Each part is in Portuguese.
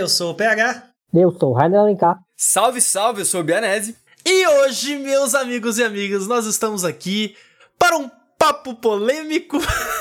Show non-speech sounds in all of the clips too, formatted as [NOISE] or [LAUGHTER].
eu sou o PH. Eu sou o Rainer Alencar. Salve, salve, eu sou o Bianese. E hoje, meus amigos e amigas, nós estamos aqui para um papo polêmico.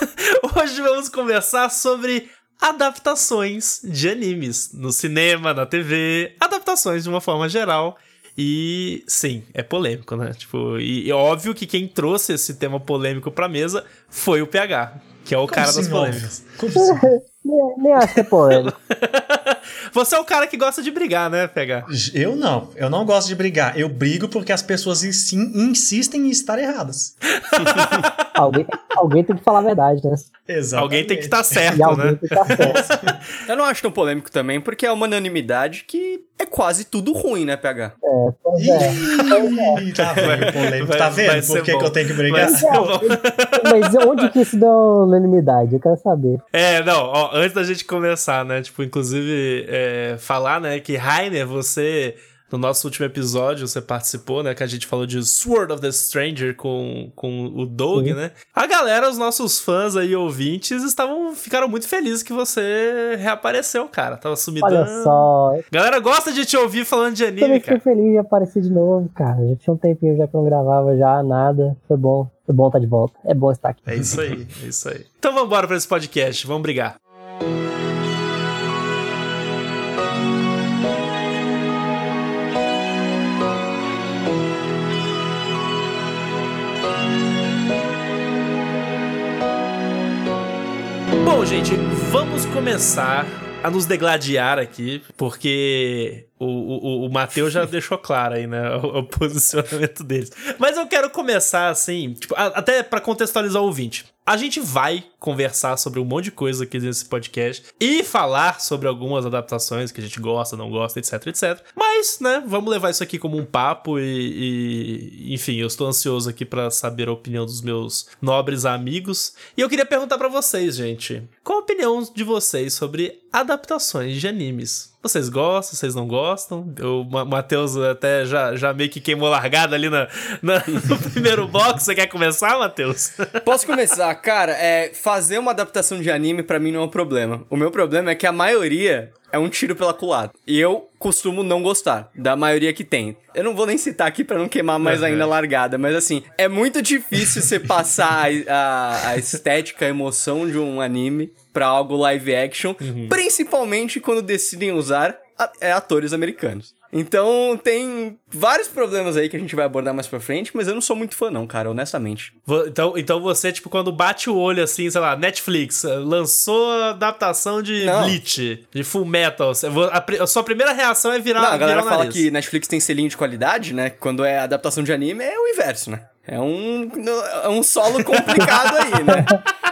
[LAUGHS] hoje vamos conversar sobre adaptações de animes no cinema, na TV, adaptações de uma forma geral. E sim, é polêmico, né? Tipo, e é óbvio que quem trouxe esse tema polêmico pra mesa foi o PH, que é o Como cara assim, das polêmicas. Como assim? [LAUGHS] Nem, nem acho que é polêmico. [LAUGHS] [LAUGHS] Você é o cara que gosta de brigar, né, PH? Eu não, eu não gosto de brigar. Eu brigo porque as pessoas insi- insistem em estar erradas. [LAUGHS] alguém, alguém tem que falar a verdade, né? Exato. Alguém tem que estar certo, E alguém né? tem que estar certo. [LAUGHS] Eu não acho tão polêmico também, porque é uma unanimidade que é quase tudo ruim, né, PH? É, pois é. Ih, tá vendo, polêmico. Vai- tá vendo por que, que eu tenho que brigar? Bom. Mas onde que isso dá unanimidade? Eu quero saber. É, não, ó, antes da gente começar, né, tipo, inclusive, é, falar, né, que Rainer, você, no nosso último episódio, você participou, né, que a gente falou de Sword of the Stranger com, com o Doug, Sim. né, a galera, os nossos fãs aí, ouvintes, estavam, ficaram muito felizes que você reapareceu, cara, tava sumidão. Olha só. Galera gosta de te ouvir falando de Eu anime, também fiquei cara. feliz de aparecer de novo, cara. Já tinha um tempinho já que eu não gravava já, nada. Foi bom. Foi bom estar de volta. É bom estar aqui. É isso aí, é isso aí. Então vamos embora pra esse podcast, vamos brigar. Gente, vamos começar a nos degladiar aqui, porque o, o, o Matheus já [LAUGHS] deixou claro aí, né, o, o posicionamento deles. Mas eu quero começar assim, tipo, a- até pra contextualizar o ouvinte. A gente vai conversar sobre um monte de coisa aqui nesse podcast e falar sobre algumas adaptações que a gente gosta, não gosta, etc, etc. Mas, né, vamos levar isso aqui como um papo e, e- enfim, eu estou ansioso aqui pra saber a opinião dos meus nobres amigos. E eu queria perguntar pra vocês, gente, qual a opinião de vocês sobre adaptações de animes? Vocês gostam, vocês não gostam? O Ma- Matheus até já, já meio que queimou largada ali na, na- [LAUGHS] no primeiro box. Você quer começar, Matheus? Posso começar? Cara, é, fazer uma adaptação de anime pra mim não é um problema. O meu problema é que a maioria é um tiro pela culatra. E eu costumo não gostar da maioria que tem. Eu não vou nem citar aqui pra não queimar mais Uhum. ainda a largada, mas assim, é muito difícil você passar a, a- a estética, a emoção de um anime pra algo live action, principalmente quando decidem usar atores americanos. Então tem vários problemas aí que a gente vai abordar mais pra frente, mas eu não sou muito fã não, cara, honestamente. Então, então você, tipo, quando bate o olho assim, sei lá, Netflix eh, lançou a adaptação de Não. Bleach, de Full Metal. A, sua primeira reação é virar Não, a galera virar fala que Netflix tem selinho de qualidade, né? Quando é adaptação de anime, é o inverso, né? É um, é um solo complicado aí, né? [LAUGHS]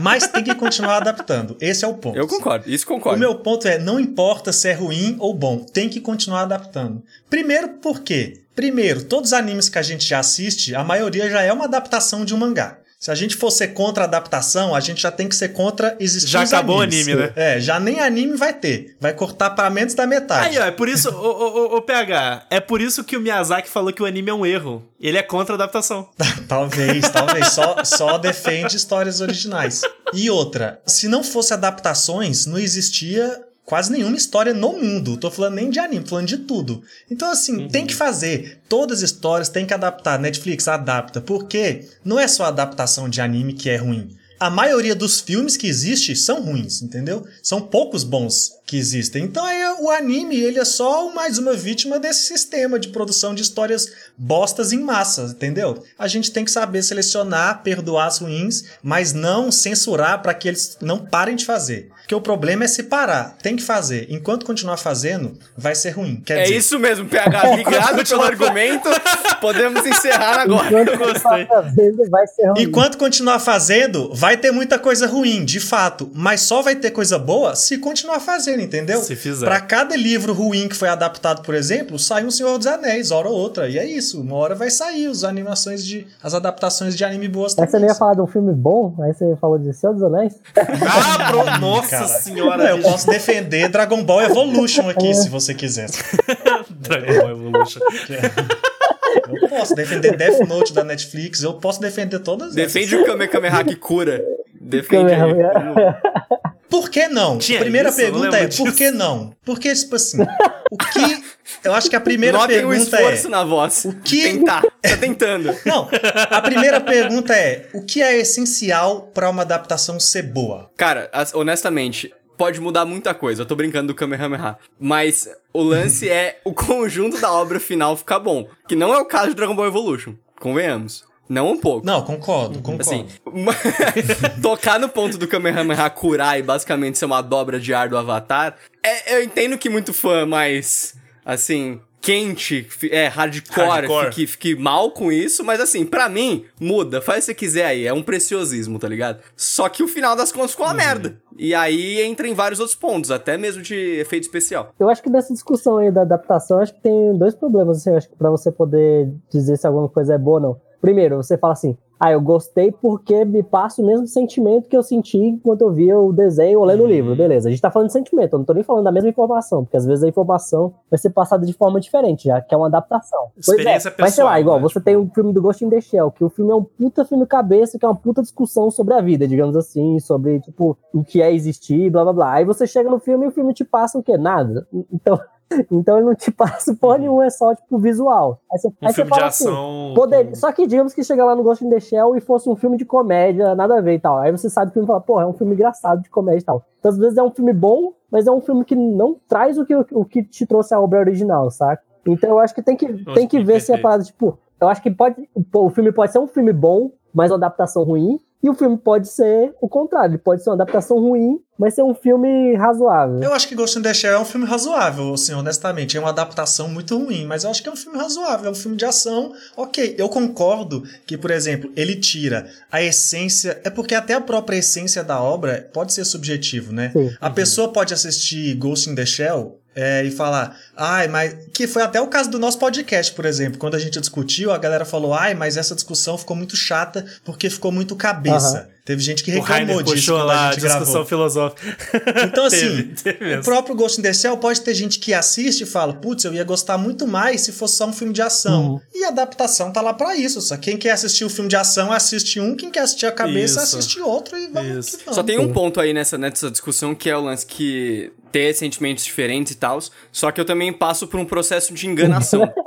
Mas tem que continuar adaptando. Esse é o ponto. Eu concordo, isso O concordo. meu ponto é, não importa se é ruim ou bom, tem que continuar adaptando. Primeiro, por quê? Primeiro, todos os animes que a gente já assiste, a maioria já é uma adaptação de um mangá. Se a gente for ser contra a adaptação, a gente já tem que ser contra existir Já os acabou o animes. anime, né? É, já nem anime vai ter. Vai cortar para menos da metade. Aí, ó, é por isso, ô, ô, ô, ô, PH, é por isso que o Miyazaki falou que o anime é um erro. Ele é contra a adaptação. [LAUGHS] Talvez, talvez. Só, só defende histórias originais. E outra, se não fosse adaptações, não existia quase nenhuma história no mundo. Tô falando nem de anime, tô falando de tudo. Então, assim, tem que fazer. Todas as histórias tem que adaptar. Netflix adapta. Porque não é só adaptação de anime que é ruim. A maioria dos filmes que existe são ruins, entendeu? São poucos bons que existem. Então aí o anime, ele é só mais uma vítima desse sistema de produção de histórias bostas em massa, entendeu? A gente tem que saber selecionar, perdoar as ruins, mas não censurar para que eles não parem de fazer. Porque o problema é separar. Tem que fazer. Enquanto continuar fazendo, vai ser ruim. Quer É dizer, isso mesmo, PH. [LAUGHS] Obrigado pelo argumento. [LAUGHS] Podemos encerrar agora. Enquanto gostei. tá fazendo, vai ser ruim. Enquanto continuar fazendo, vai ter muita coisa ruim, de fato. Mas só vai ter coisa boa se continuar fazendo, entendeu? Se fizer. Pra cada livro ruim que foi adaptado, por exemplo, sai um Senhor dos Anéis, hora ou outra. E é isso. Uma hora vai sair as animações de. as adaptações de anime boas Aí você não também. ia falar de um filme bom, aí você falou de Senhor dos Anéis. [LAUGHS] Ah, pro... nossa Cara. senhora. Não, eu posso defender Dragon Ball Evolution aqui, se você quiser. [LAUGHS] Dragon Ball Evolution. Eu posso defender Death Note da Netflix, eu posso defender todas essas. Defende o Kamehameha que cura. Defende. Kamehameha. Por que não? Tinha a primeira isso? Pergunta é, lembro por disso. que não? Porque, tipo assim, [LAUGHS] o que... Eu acho que a primeira Notem pergunta esforço é... na voz. O que- Tentar. Tá tentando. [LAUGHS] Não, a primeira pergunta é, o que é essencial pra uma adaptação ser boa? Cara, honestamente, pode mudar muita coisa. Eu tô brincando do Kamehameha. Mas o lance [LAUGHS] é o conjunto da obra final ficar bom. Que não é o caso de Dragon Ball Evolution. Convenhamos. Não um pouco. Não, concordo, concordo. Assim, [LAUGHS] tocar no ponto do Kamehameha curar e basicamente ser uma dobra de ar do Avatar, é, eu entendo que muito fã mais, assim, quente, é, hardcore, Hardcore. Fique, fique mal com isso, mas assim, pra mim, muda, faz o que você quiser aí, é um preciosismo, tá ligado? Só que o final das contas ficou uma merda. E aí entra em vários outros pontos, até mesmo de efeito especial. Eu acho que dessa discussão aí da adaptação, acho que tem dois problemas, assim, acho que pra você poder dizer se alguma coisa é boa ou não. Primeiro, você fala assim, ah, eu gostei porque me passa o mesmo sentimento que eu senti enquanto eu via o desenho ou lendo o livro, beleza. A gente tá falando de sentimento, eu não tô nem falando da mesma informação, porque às vezes a informação vai ser passada de forma diferente, já que é uma adaptação. Experiência pois é, mas sei lá, pessoal, igual, né? você tem o filme do Ghost in the Shell, que o filme é um puta filme cabeça, que é uma puta discussão sobre a vida, digamos assim, sobre, tipo, o que é existir, blá blá blá. Aí você chega no filme e o filme te passa o quê? Nada. Então, então ele não te [LAUGHS] passa porra nenhuma, é só, tipo, visual. Aí você, Um aí você filme de fala assim, ação. Poder... Só que digamos que chega lá no Ghost in the Shell e fosse um filme de comédia, nada a ver e tal. Aí você sabe que o filme fala, pô, é um filme engraçado de comédia e tal. Então, às vezes é um filme bom, mas é um filme que não traz o que, o que te trouxe a obra original, saca? Então eu acho que tem que, tem que ver se é parada, tipo, eu acho que pode. pô, o filme pode ser um filme bom, mas uma adaptação ruim. E o filme pode ser o contrário, ele pode ser uma adaptação ruim, mas ser um filme razoável. Eu acho que Ghost in the Shell é um filme razoável, assim, honestamente. É uma adaptação muito ruim, mas eu acho que é um filme razoável, é um filme de ação. Ok, eu concordo que, por exemplo, ele tira a essência. É porque até a própria essência da obra pode ser subjetivo, né? Sim. A pessoa pode assistir Ghost in the Shell é, e falar, ai, mas. Que foi até o caso do nosso podcast, por exemplo. Quando a gente discutiu, a galera falou, ai, mas essa discussão ficou muito chata porque ficou muito cabeça. Teve gente que reclamou disso puxou quando lá a a gente discussão gravou. filosófica. Então, [LAUGHS] assim, Teve, teve o próprio Ghost in the Shell pode ter gente que assiste e fala, putz, eu ia gostar muito mais se fosse só um filme de ação. Uhum. E a adaptação tá lá pra isso. Só quem quer assistir o filme de ação assiste um, quem quer assistir a cabeça Isso. assiste outro e vamos Isso. que vamos. Só tem um ponto aí nessa, nessa discussão que é o lance que ter sentimentos diferentes e tal, só que eu também passo por um processo de enganação. [LAUGHS]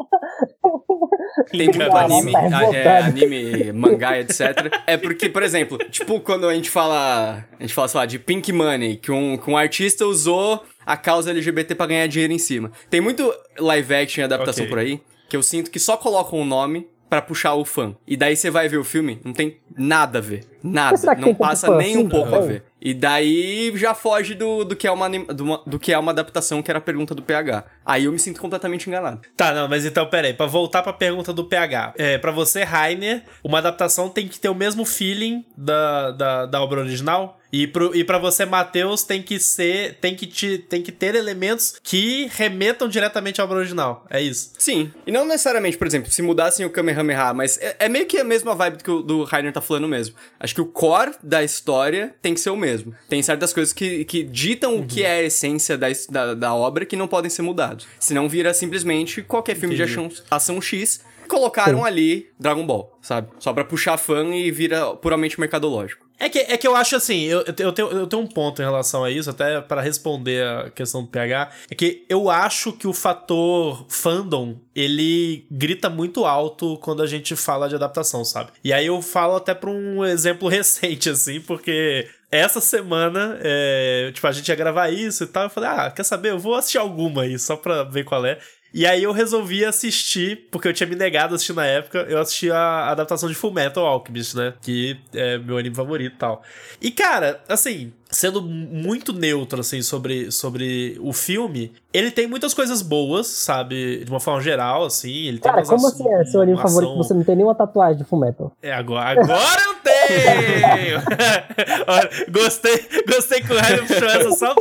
Tem anime, Tá a- é, revoltado. anime, mangá, etc. É porque, por exemplo, tipo, quando a gente fala, a gente fala, sei lá, de Pink Money, que um, que um artista usou a causa LGBT pra ganhar dinheiro em cima. Tem muito live action e adaptação Ok. por aí, que eu sinto que só colocam o nome pra puxar o fã. E daí você vai ver o filme, não tem nada a ver. Nada. Não passa nem assim, um pouco a ver. E daí já foge do, do, que é uma, do, do que é uma adaptação, que era a pergunta do PH. Aí eu me sinto completamente enganado. Tá, não, mas então, peraí, pra voltar pra pergunta do PH. É, pra você, Rainer, uma adaptação tem que ter o mesmo feeling da, da, da obra original? E, pro, e pra você, Matheus, tem que ser. Tem que, te, tem que ter elementos que remetam diretamente à obra original. É isso. Sim, e não necessariamente, por exemplo, se mudassem o Kamehameha, mas é, é meio que a mesma vibe do que o do Rainer tá falando mesmo. Acho que o core da história tem que ser o mesmo. Tem certas coisas que, que ditam o que é a essência da, da, da obra que não podem ser mudados. Senão vira simplesmente qualquer filme de Entendi. ação, ação X. Colocaram ali Dragon Ball, sabe? Só pra puxar fã e vira puramente mercadológico. É que, é que eu acho assim, eu, eu, tenho, eu tenho um ponto em relação a isso, até para responder a questão do PH, é que eu acho que o fator fandom, ele grita muito alto quando a gente fala de adaptação, sabe? E aí eu falo até pra um exemplo [LAUGHS] recente, assim, porque essa semana, é, tipo, a gente ia gravar isso e tal, eu falei, ah, quer saber, eu vou assistir alguma aí, só pra ver qual é. E aí eu resolvi assistir, porque eu tinha me negado a assistir na época, eu assisti a adaptação de Full Metal Alchemist, né? Que é meu anime favorito e tal. E cara, assim, sendo muito neutro, assim, sobre, sobre o filme, ele tem muitas coisas boas, sabe? De uma forma geral, assim. Ele Cara, como assim é seu anime favorito? ação- Você não tem nenhuma tatuagem de Fullmetal? é, agora, agora eu tenho! [LAUGHS] Olha, gostei, gostei que o Raio puxou essa só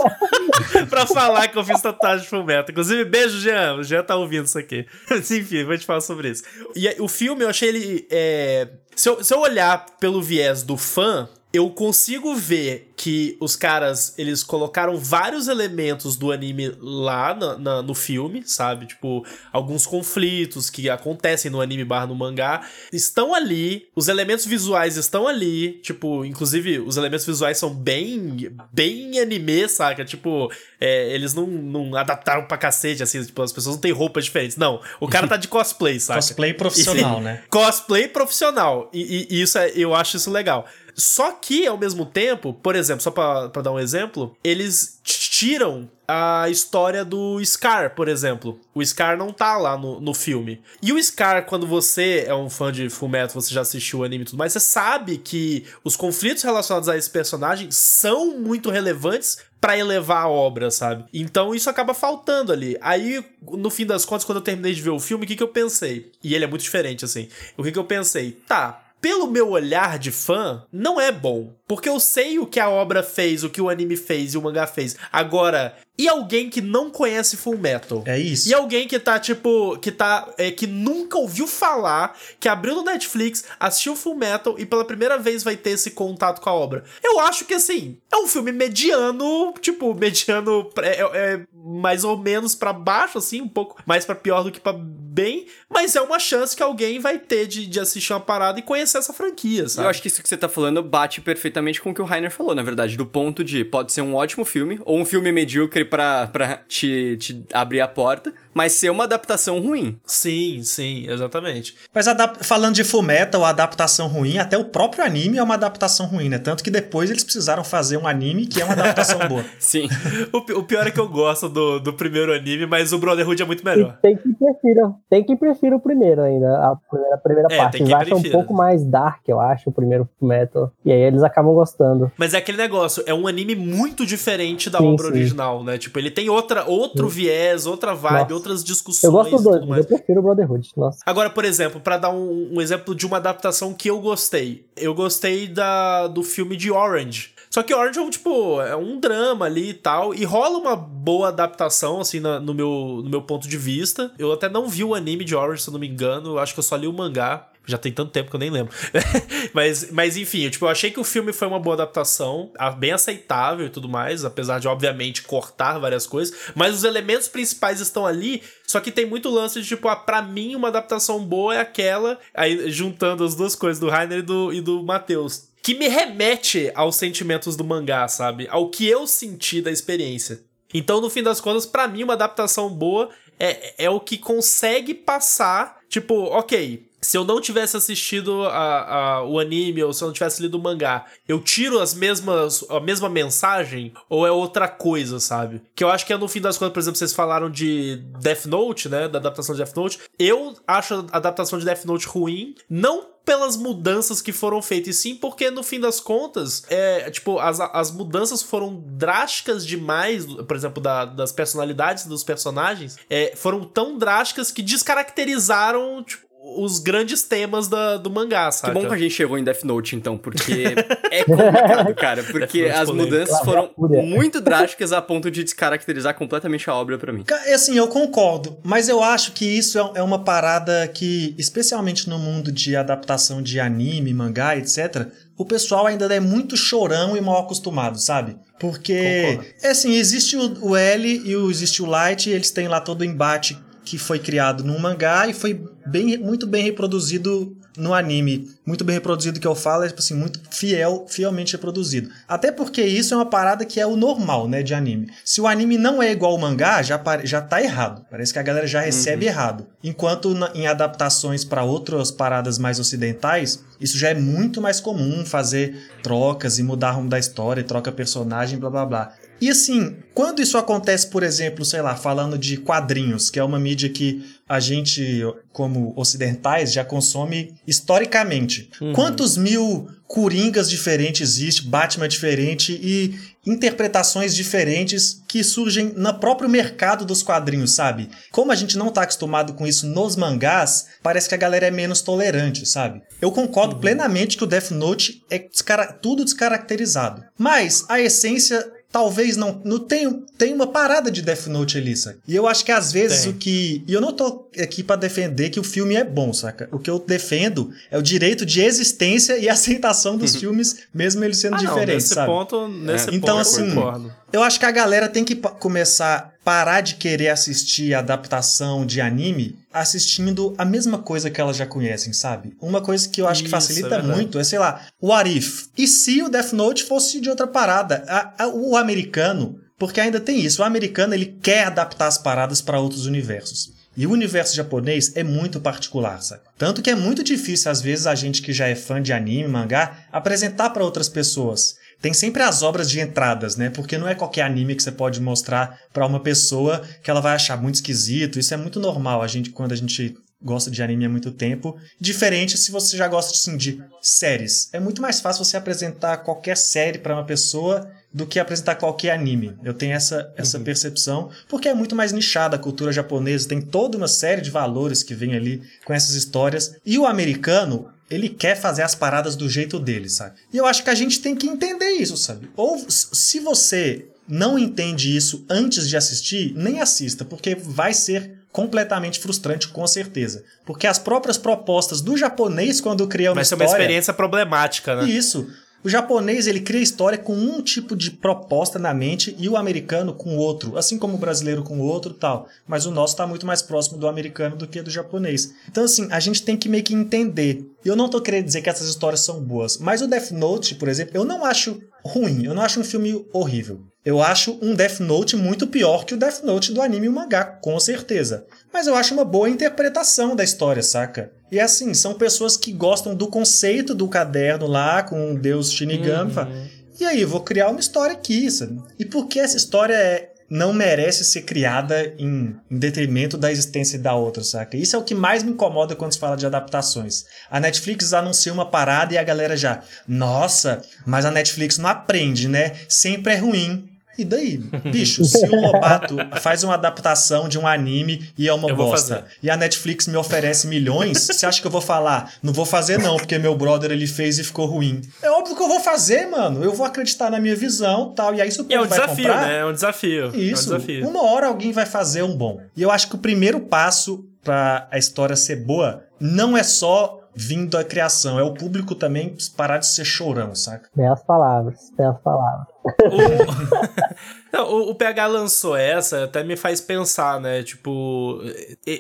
pra, falar que eu fiz tatuagem de Fullmetal. Inclusive, beijo, Jean. O Jean tá ouvindo isso aqui. Enfim, vou te falar sobre isso. E o filme, eu achei ele... é, Se eu, se eu olhar pelo viés do fã, eu consigo ver que os caras, eles colocaram vários elementos do anime lá na, na, no filme, sabe? Tipo, alguns conflitos que acontecem no anime barra no mangá estão ali, os elementos visuais estão ali, tipo, inclusive os elementos visuais são bem, bem anime, saca? Tipo, é, eles não, não adaptaram pra cacete, assim, tipo, as pessoas não têm roupas diferentes. Não, o cara tá de [LAUGHS] cosplay, saca? Cosplay profissional, e, né? Cosplay profissional. E, e, isso é, eu acho isso legal. Só que, ao mesmo tempo, por exemplo, só pra, pra dar um exemplo, eles tiram a história do Scar, por exemplo. O Scar não tá lá no, no filme. E o Scar, quando você é um fã de Fullmetal, você já assistiu o anime e tudo mais, você sabe que os conflitos relacionados a esse personagem são muito relevantes para elevar a obra, sabe? Então isso acaba faltando ali. Aí, no fim das contas, quando eu terminei de ver o filme, o que, que eu pensei? E ele é muito diferente, assim. O que, que eu pensei? Tá, pelo meu olhar de fã, não é bom. Porque eu sei o que a obra fez, o que o anime fez e o mangá fez. Agora, e alguém que não conhece Full Metal? É isso. E alguém que tá, tipo, que tá. É, que nunca ouviu falar, que abriu no Netflix, assistiu Full Metal e pela primeira vez vai ter esse contato com a obra. Eu acho que, assim, é um filme mediano, tipo, mediano é, é mais ou menos para baixo, assim, um pouco mais para pior do que para bem, mas é uma chance que alguém vai ter de, de assistir uma parada e conhecer essa franquia, sabe? Eu acho que isso que você tá falando bate perfeitamente com o que o Rainer falou, na verdade, do ponto de pode ser um ótimo filme, ou um filme medíocre pra, pra te, te abrir a porta, mas ser uma adaptação ruim. Sim, sim, exatamente. Mas falando de Fullmetal, a adaptação ruim, até o próprio anime é uma adaptação ruim, né? Tanto que depois eles precisaram fazer um anime que é uma adaptação boa. [LAUGHS] Sim. [LAUGHS] o, o, pior é que eu gosto do, do primeiro anime, mas o Brotherhood é muito melhor. E tem que prefira, tem que prefira o primeiro ainda, a primeira, a primeira é, parte. Eles acham um pouco mais dark, eu acho, o primeiro Metal. E aí eles acabam gostando. Mas é aquele negócio, é um anime muito diferente da sim, obra sim. original, né? Tipo, ele tem outra, outro sim. viés, outra vibe, Nossa. outras discussões. Eu gosto do dois, eu prefiro o Brotherhood. Nossa. Agora, por exemplo, para dar um, um, exemplo de uma adaptação que eu gostei. Eu gostei da, do filme de Orange. Só que Orange é um, tipo, é um drama ali e tal. E rola uma boa adaptação, assim, na, no, meu, no meu ponto de vista. Eu até não vi o anime de Orange, se eu não me engano. Eu acho que eu só li o mangá. Já tem tanto tempo que eu nem lembro. [LAUGHS] mas, mas enfim, eu, tipo, eu achei que o filme foi uma boa adaptação, bem aceitável e tudo mais, apesar de, obviamente, cortar várias coisas. Mas os elementos principais estão ali, só que tem muito lance de, tipo, ah, pra mim, uma adaptação boa é aquela. Aí, juntando as duas coisas, do Rainer e do, e do Matheus. Que me remete aos sentimentos do mangá, sabe? Ao que eu senti da experiência. Então, no fim das contas, para mim, uma adaptação boa é, é o que consegue passar. Tipo, ok, se eu não tivesse assistido a, a, o anime ou se eu não tivesse lido o mangá, eu tiro as mesmas a mesma mensagem ou é outra coisa, sabe? Que eu acho que é no fim das contas, por exemplo, vocês falaram de Death Note, né, da adaptação de Death Note. Eu acho a adaptação de Death Note ruim, não pelas mudanças que foram feitas, sim porque no fim das contas, é, tipo, as, as mudanças foram drásticas demais, por exemplo, da, das personalidades dos personagens, é, foram tão drásticas que descaracterizaram, tipo, os grandes temas da, do mangá, sabe? Que bom que a gente chegou em Death Note, então, porque [LAUGHS] é complicado, cara. Porque as mudanças foram muito drásticas a ponto de descaracterizar completamente a obra para mim. Assim, eu concordo, mas eu acho que isso é, é uma parada que, especialmente no mundo de adaptação de anime, mangá, etc., o pessoal ainda é muito chorão e mal acostumado, sabe? Porque, Concordo. é assim, existe o, L e o, existe o Light, e eles têm lá todo o embate que foi criado no mangá e foi bem, muito bem reproduzido no anime. Muito bem reproduzido que eu falo, é tipo assim, muito fiel, fielmente reproduzido. Até porque isso é uma parada que é o normal, né, de anime. Se o anime não é igual ao mangá, já, já tá errado. Parece que a galera já recebe uhum. errado. Enquanto na, em adaptações para outras paradas mais ocidentais, isso já é muito mais comum fazer trocas e mudar rumo da história, troca personagem, blá blá blá. E assim, quando isso acontece, por exemplo, sei lá, falando de quadrinhos, que é uma mídia que a gente, como ocidentais, já consome historicamente. Uhum. Quantos mil coringas diferentes existe, Batman diferente e interpretações diferentes que surgem no próprio mercado dos quadrinhos, sabe? Como a gente não tá acostumado com isso nos mangás, parece que a galera é menos tolerante, sabe? Eu concordo uhum. plenamente que o Death Note é tudo descaracterizado. Mas a essência talvez não. não tem, tem uma parada de Death Note ali, saca? E eu acho que às vezes Tem. o que. E eu não tô aqui pra defender que o filme é bom, saca? O que eu defendo é o direito de existência e [LAUGHS] aceitação dos filmes, mesmo eles sendo Ah, não, diferentes, nesse sabe? ponto, nesse Então, ponto assim, eu concordo. Eu acho que a galera tem que começar parar de querer assistir a adaptação de anime assistindo a mesma coisa que elas já conhecem, sabe? Uma coisa que eu acho que Isso, é facilita verdade. muito é, sei lá, o What If? E se o Death Note fosse de outra parada? A- a- o americano, porque ainda tem isso, o americano ele quer adaptar as paradas para outros universos. E o universo japonês é muito particular, sabe? Tanto que é muito difícil, às vezes, a gente que já é fã de anime, mangá, apresentar para outras pessoas. Tem sempre as obras de entradas, né? Porque não é qualquer anime que você pode mostrar para uma pessoa que ela vai achar muito esquisito. Isso é muito normal, a gente quando a gente gosta de anime há muito tempo. Diferente se você já gosta assim, de séries. É muito mais fácil você apresentar qualquer série para uma pessoa do que apresentar qualquer anime. Eu tenho essa, essa percepção, porque é muito mais nichada a cultura japonesa, tem toda uma série de valores que vem ali com essas histórias. E o americano, ele quer fazer as paradas do jeito dele, sabe? E eu acho que a gente tem que entender isso, sabe? Ou se você não entende isso antes de assistir, nem assista, porque vai ser completamente frustrante, com certeza. Porque as próprias propostas do japonês, quando cria uma Vai ser uma história... experiência problemática, né? Isso. O japonês ele cria história com um tipo de proposta na mente e o americano com outro, assim como o brasileiro com outro, tal. Mas o nosso está muito mais próximo do americano do que do japonês. Então assim, a gente tem que meio que entender. Eu não tô querendo dizer que essas histórias são boas, mas o Death Note, por exemplo, eu não acho ruim, eu não acho um filme horrível. Eu acho um Death Note muito pior que o Death Note do anime e mangá, com certeza. Mas eu acho uma boa interpretação da história, saca? E assim, são pessoas que gostam do conceito do caderno lá, com o deus Shinigami. fala, E aí, vou criar uma história aqui, sabe? E por que essa história é, não merece ser criada em, em detrimento da existência da outra, saca? Isso é o que mais me incomoda quando se fala de adaptações. A Netflix anuncia uma parada e a galera já, nossa, mas a Netflix não aprende, né? Sempre é ruim. E daí? [LAUGHS] Bicho, se o Lobato faz uma adaptação de um anime e é uma Eu bosta, e a Netflix me oferece milhões, você acha que eu vou falar? Não vou fazer não, porque meu brother ele fez e ficou ruim. É óbvio que eu vou fazer, mano. Eu vou acreditar na minha visão tal, e aí se o E é um vai desafio, comprar... né? É um desafio. É um Isso, desafio. uma hora alguém vai fazer um bom. E eu acho que o primeiro passo pra a história ser boa não é só vindo da criação, é o público também parar de ser chorão, saca? Belas palavras, belas palavras. [LAUGHS] O... O, PH lançou essa, até me faz pensar, né? Tipo,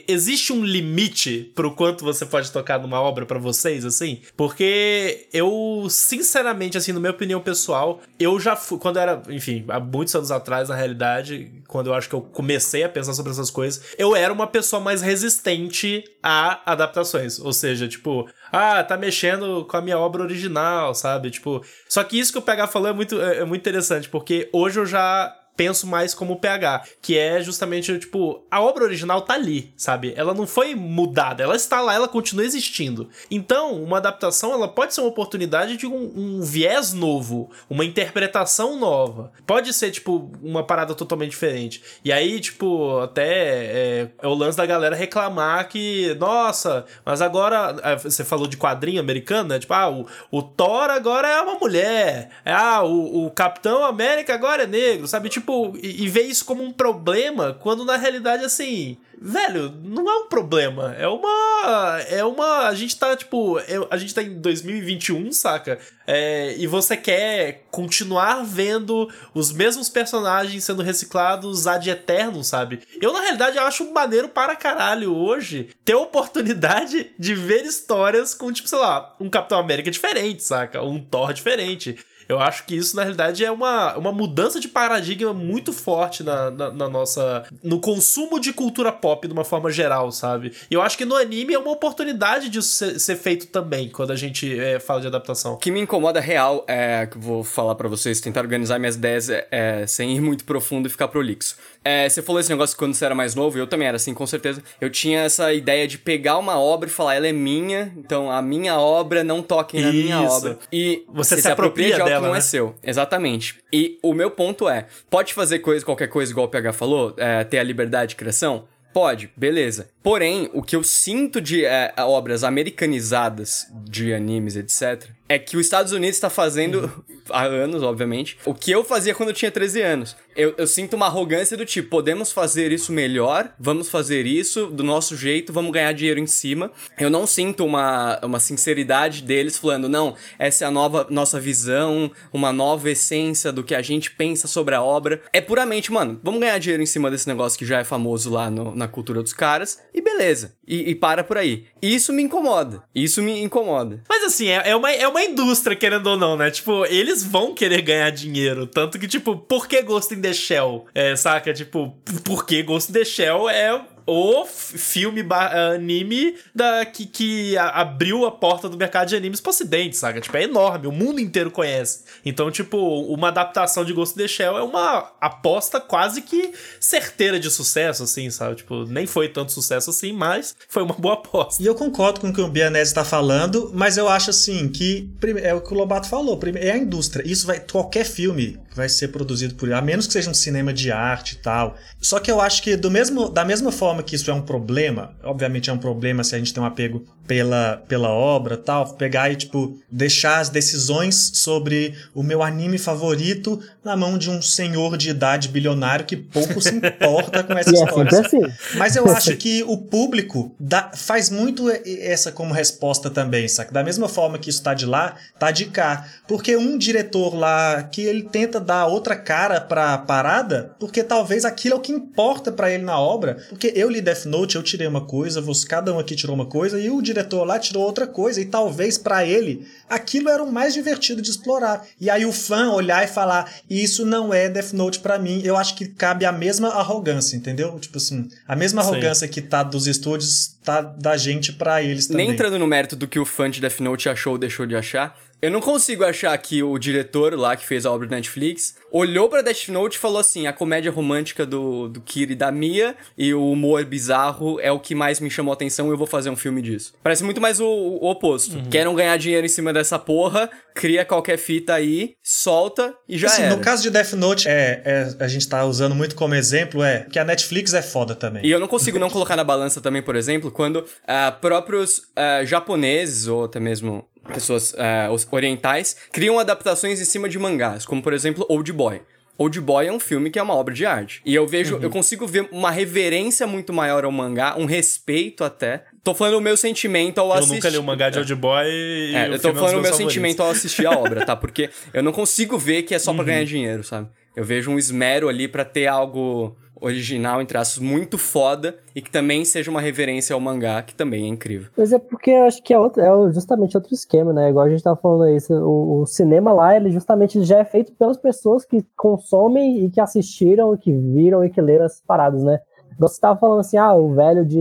existe um limite pro quanto você pode tocar numa obra pra vocês, assim? Porque eu, sinceramente, assim, na minha opinião pessoal, eu já fui, quando era, enfim, há muitos anos atrás, na realidade, quando eu acho que eu comecei a pensar sobre essas coisas, eu era uma pessoa mais resistente a adaptações. Ou seja, tipo, ah, tá mexendo com a minha obra original, sabe? Tipo, só que isso que o PH falou é muito, é, é muito interessante, porque hoje eu já penso mais como PH, que é justamente, tipo, a obra original tá ali, sabe? Ela não foi mudada, ela está lá, ela continua existindo. Então, uma adaptação, ela pode ser uma oportunidade de um, um viés novo, uma interpretação nova. Pode ser, tipo, uma parada totalmente diferente. E aí, tipo, até é, é o lance da galera reclamar que, nossa, mas agora, é, você falou de quadrinho americano, né? Tipo, ah, o, o Thor agora é uma mulher. Ah, o, o Capitão América agora é negro, sabe? Tipo, e, e ver isso como um problema, quando na realidade, assim, velho, não é um problema. É uma. É uma. A gente tá, tipo. é- a gente tá em 2021, saca? É, e você quer continuar vendo os mesmos personagens sendo reciclados ad eterno, sabe? Eu, na realidade, acho maneiro para caralho hoje ter a oportunidade de ver histórias com, tipo, sei lá, um Capitão América diferente, saca? Um Thor diferente. Eu acho que isso, na realidade, é uma, uma mudança de paradigma muito forte na, na, na nossa. no consumo de cultura pop de uma forma geral, sabe? E eu acho que no anime é uma oportunidade disso ser, ser feito também, quando a gente é, fala de adaptação. O que me incomoda real é que vou falar pra vocês, tentar organizar minhas ideias é, é, sem ir muito profundo e ficar prolixo. É, você falou esse negócio quando você era mais novo, eu também era assim, com certeza. Eu tinha essa ideia de pegar uma obra e falar, ela é minha, então a minha obra não toquem na minha obra. E Você se apropria de algo que dela, não né? é seu. Exatamente. E o meu ponto é, pode fazer coisa, qualquer coisa, igual o PH falou, é, ter a liberdade de criação? Pode, beleza. Porém, o que eu sinto de é, obras americanizadas de animes, etc., é que os Estados Unidos está fazendo, há anos, obviamente, o que eu fazia quando eu tinha 13 anos. Eu, eu, sinto uma arrogância do tipo, podemos fazer isso melhor, vamos fazer isso do nosso jeito, vamos ganhar dinheiro em cima. Eu não sinto uma, uma sinceridade deles falando, não, essa é a nova nossa visão, uma nova essência do que a gente pensa sobre a obra. É puramente, mano, vamos ganhar dinheiro em cima desse negócio que já é famoso lá no, na cultura dos caras, e beleza. E, e para por aí. Isso me incomoda. Isso me incomoda. Mas assim, é, é, uma, é uma indústria, querendo ou não, né? Tipo, eles vão querer ganhar dinheiro. Tanto que, tipo, por que Ghost in the Shell? É, saca? Tipo, porque Ghost in the Shell é o filme anime da, que, que abriu a porta do mercado de animes pro ocidente, saca? Tipo, é enorme, o mundo inteiro conhece. Então, tipo, uma adaptação de Ghost in the Shell é uma aposta quase que certeira de sucesso, assim, sabe? Tipo, nem foi tanto sucesso assim, mas foi uma boa aposta. E eu concordo com o que o Bianese tá falando, mas eu acho assim que é o que o Lobato falou, é a indústria. Isso vai qualquer filme vai ser produzido por a menos que seja um cinema de arte e tal. Só que eu acho que do mesmo da mesma forma que isso é um problema, obviamente é um problema se a gente tem um apego pela, pela obra tal, pegar e, tipo, deixar as decisões sobre o meu anime favorito na mão de um senhor de idade bilionário que pouco se [LAUGHS] importa com essa história. É assim. Mas eu acho que o público dá, faz muito essa como resposta também, saca? Da mesma forma que isso tá de lá, tá de cá. Porque um diretor lá que ele tenta dar outra cara pra parada, porque talvez aquilo é o que importa para ele na obra. Porque eu li Death Note, eu tirei uma coisa, você, cada um aqui tirou uma coisa, e o diretor diretor lá tirou outra coisa e talvez para ele aquilo era o mais divertido de explorar. E aí o fã olhar e falar: "Isso não é Death Note para mim". Eu acho que cabe a mesma arrogância, entendeu? Tipo assim, a mesma arrogância Sim. que tá dos estúdios tá da gente para eles também. Nem entrando no mérito do que o fã de Death Note achou ou deixou de achar, eu não consigo achar que o diretor lá que fez a obra do Netflix olhou para Death Note e falou assim: a comédia romântica do, do Kira e da Mia e o humor bizarro é o que mais me chamou a atenção e eu vou fazer um filme disso. Parece muito mais o, o oposto. Uhum. Querem ganhar dinheiro em cima dessa porra, cria qualquer fita aí, solta e já assim, era. No caso de Death Note, é, é, a gente tá usando muito como exemplo, é que a Netflix é foda também. E eu não consigo não colocar na balança também, por exemplo, quando uh, próprios uh, japoneses ou até mesmo pessoas uh, orientais, criam adaptações em cima de mangás, como por exemplo Old Boy. Old Boy é um filme que é uma obra de arte. E eu vejo, uhum. eu consigo ver uma reverência muito maior ao mangá, um respeito até. Tô falando o meu sentimento ao eu assistir. Eu nunca li o mangá de Old Boy e é, eu tô falando o meu favoritos. sentimento ao assistir a obra, tá? Porque eu não consigo ver que é só uhum. pra ganhar dinheiro, sabe? Eu vejo um esmero ali para ter algo original, em traços, muito foda e que também seja uma reverência ao mangá, que também é incrível. Mas é porque eu acho que é, outro, é justamente outro esquema, né? Igual a gente tava falando aí, o, o, cinema lá, ele justamente já é feito pelas pessoas que consomem e que assistiram, que viram e que leram essas paradas, né? Você tava falando assim, ah, o velho de,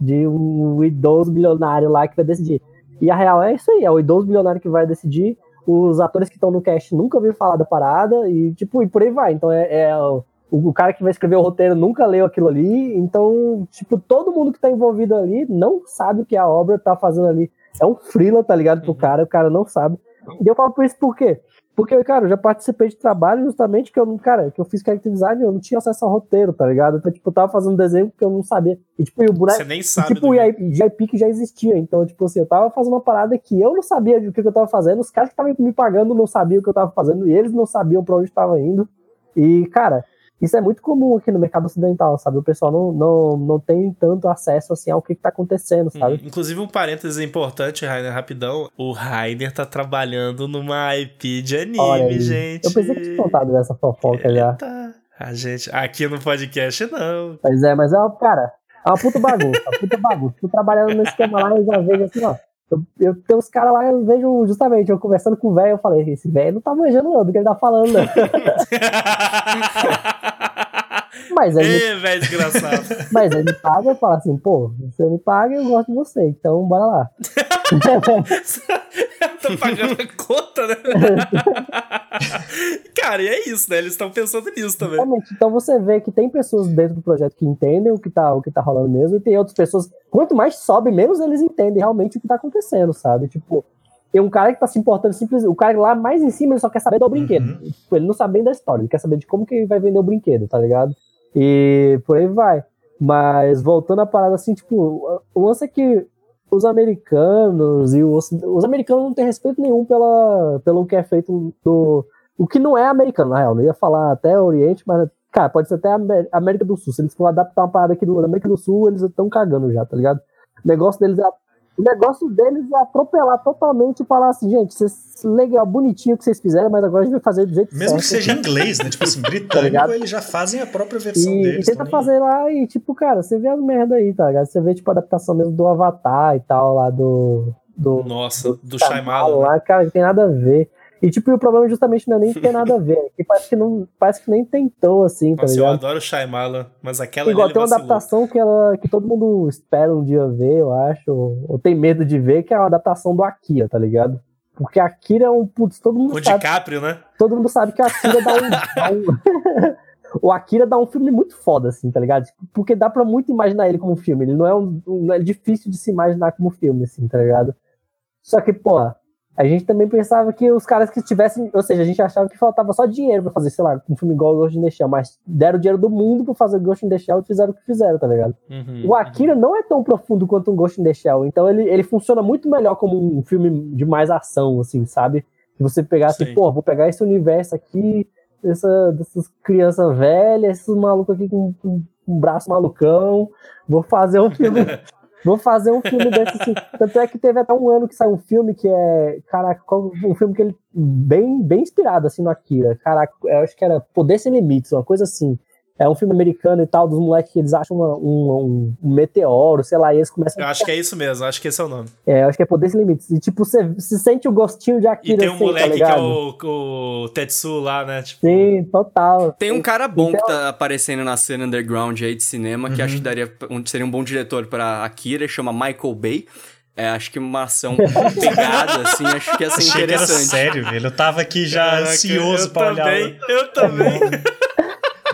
de um idoso bilionário lá que vai decidir. E a real é isso aí, é o idoso bilionário que vai decidir, os atores que estão no cast nunca ouviram falar da parada, e tipo, e por aí vai. Então é, é o, cara que vai escrever o roteiro nunca leu aquilo ali, então, tipo, todo mundo que tá envolvido ali não sabe o que a obra tá fazendo ali. É um freela, tá ligado? Pro uhum. cara, o cara não sabe. E eu falo por isso por quê? Porque, cara, eu já participei de trabalho justamente que eu, cara, que eu fiz character design, eu não tinha acesso ao roteiro, tá ligado? Então, tipo, eu tava fazendo desenho que eu não sabia. E, tipo, e o boneco. Você nem sabe. E, tipo, o JPEG já existia. Então, tipo assim, eu tava fazendo uma parada que eu não sabia o que, que eu tava fazendo, os caras que estavam me pagando não sabiam o que eu tava fazendo, e eles não sabiam pra onde tava indo. E, cara, isso é muito comum aqui no mercado ocidental, sabe? O pessoal não, não, não tem tanto acesso assim ao que, está acontecendo, sabe? Hum, inclusive, um parênteses importante, Rainer, rapidão. O Rainer tá trabalhando numa IP de anime, gente. Eu pensei que tinha contado dessa fofoca já. Tá. A gente. Aqui no podcast, não. Pois é, mas é uma, cara, é uma puta bagunça, uma puta bagunça. Tô trabalhando nesse esquema lá e já vejo assim, ó. Eu, eu tenho uns caras lá, eu vejo justamente, eu conversando com o velho, eu falei, esse velho não tá manjando não do que ele tá falando. [LAUGHS] Mas aí. Velho desgraçado. [LAUGHS] Mas me paga e fala assim, pô, você me paga eu gosto de você, então bora lá. [LAUGHS] tá pagando a conta, né? [LAUGHS] Cara, e é isso, né? Eles estão pensando nisso também. Realmente, então você vê que tem pessoas dentro do projeto que entendem o que tá, o que tá rolando mesmo, e tem outras pessoas, quanto mais sobe, menos eles entendem realmente o que tá acontecendo, sabe? Tipo, tem um cara que tá se importando simplesmente. O cara lá mais em cima ele só quer saber do brinquedo. Uhum. Ele não sabe nem da história, ele quer saber de como que ele vai vender o brinquedo, tá ligado? E por aí vai. Mas voltando à parada assim, tipo, o lance é que os americanos e os, os americanos não têm respeito nenhum pela, pelo que é feito do. O que não é americano, na real. Não ia falar até Oriente, mas, cara, pode ser até América do Sul. Se eles for adaptar uma parada aqui do América do Sul, eles estão cagando já, tá ligado? O negócio deles é o negócio deles é atropelar totalmente e falar assim, gente, vocês, legal, bonitinho que vocês fizeram, mas agora a gente vai fazer do jeito Mesmo certo. que seja em inglês, né? Tipo assim, [LAUGHS] britânico, tá eles já fazem a própria versão e, deles. E tenta fazer lá e, tipo, cara, você vê as merda aí, tá ligado? Você vê, tipo, a adaptação mesmo do Avatar e tal, lá do. do Nossa, do, do Shyamalan. Lá, cara, que tem nada a ver. E, tipo, o problema justamente não é nem ter nada a ver. Que parece que, não, parece que nem tentou, assim, tá Nossa, ligado? eu adoro o Shyamalan, mas aquela Igual tem uma adaptação que, ela, que todo mundo espera um dia ver, eu acho, ou, ou tem medo de ver, que é a adaptação do Akira, tá ligado? Porque Akira é um. Putz, todo mundo o sabe. O DiCaprio, né? Todo mundo sabe que o Akira dá um. [LAUGHS] dá um [LAUGHS] o Akira dá um filme muito foda, assim, tá ligado? Porque dá pra muito imaginar ele como um filme. Ele não é um. Não é difícil de se imaginar como filme, assim, tá ligado? Só que, pô, a gente também pensava que os caras que tivessem, ou seja, a gente achava que faltava só dinheiro pra fazer, sei lá, um filme igual o Ghost in the Shell, mas deram o dinheiro do mundo pra fazer Ghost in the Shell e fizeram o que fizeram, tá ligado? Uhum, o Akira uhum. não é tão profundo quanto um Ghost in the Shell, então ele, ele funciona muito melhor como um filme de mais ação, assim, sabe? Se você pegar assim, pô, vou pegar esse universo aqui, essa, dessas crianças velhas, esses malucos aqui com, com um braço malucão, vou fazer um filme [LAUGHS] Vou fazer um filme desse assim. [LAUGHS] Tanto é que teve até um ano que saiu um filme que é. Caraca, um filme que ele. Bem, bem inspirado assim no Akira. Caraca, eu acho que era Poder Sem Limites, uma coisa assim. É um filme americano e tal, dos moleques que eles acham uma, um, um, meteoro, sei lá, e eles começam Eu acho que é isso mesmo, acho que esse é o nome. É, eu acho que é Poder Sem Limites. E tipo, você se sente o gostinho de Akira. E tem um assim, moleque tá que é o, o Tetsu lá, né? Tipo... Sim, total. Tem um cara bom então... que tá aparecendo na cena underground aí de cinema, que uhum. acho que daria, seria um bom diretor pra Akira, chama Michael Bay. É, acho que uma ação [LAUGHS] pegada, assim, acho que ia ser Achei interessante. Que era sério, velho. Eu tava aqui já Caraca, ansioso pra também, olhar. Eu também. [LAUGHS]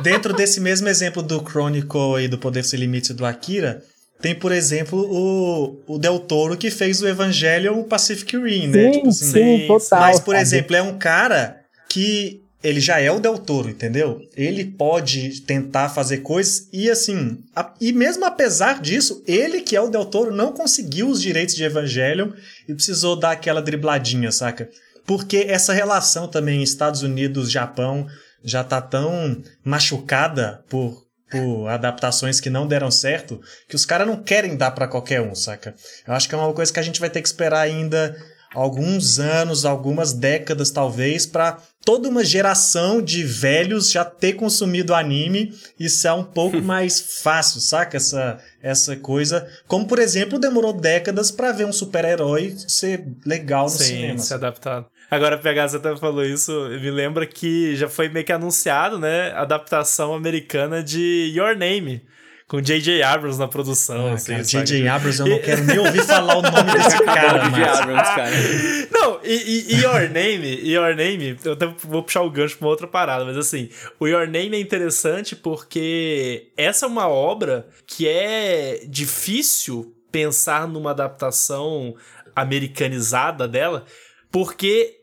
Dentro desse mesmo exemplo do Chronicle e do Poder Sem Limites do Akira, tem, por exemplo, o, o Del Toro que fez o Evangelion Pacific Rim, né? Sim, tipo assim, sim, total. Mas, por exemplo, é um cara que ele já é o Del Toro, entendeu? Ele pode tentar fazer coisas e assim, a, e mesmo apesar disso, ele que é o Del Toro não conseguiu os direitos de Evangelion e precisou dar aquela dribladinha, saca? Porque essa relação também Estados Unidos, Japão, já tá tão machucada por, por adaptações que não deram certo que os caras não querem dar para qualquer um, saca? Eu acho que é uma coisa que a gente vai ter que esperar ainda alguns anos, algumas décadas talvez, para toda uma geração de velhos já ter consumido anime e ser é um pouco [LAUGHS] mais fácil, saca? Essa, essa coisa. Como, por exemplo, demorou décadas para ver um super-herói ser legal no Sim, cinema. Sim, se adaptado. Agora, PH, você até falou isso, me lembra que já foi meio que anunciado, né? A adaptação americana de Your Name com J.J. Abrams na produção. Ah, assim, J.J. Abrams, eu não quero nem ouvir falar o nome [LAUGHS] desse cara, J.J. Abrams, cara. [LAUGHS] Não, e, e, Your Name, Your Name, eu até vou puxar o gancho pra uma outra parada, mas assim, o Your Name é interessante porque essa é uma obra que é difícil pensar numa adaptação americanizada dela, porque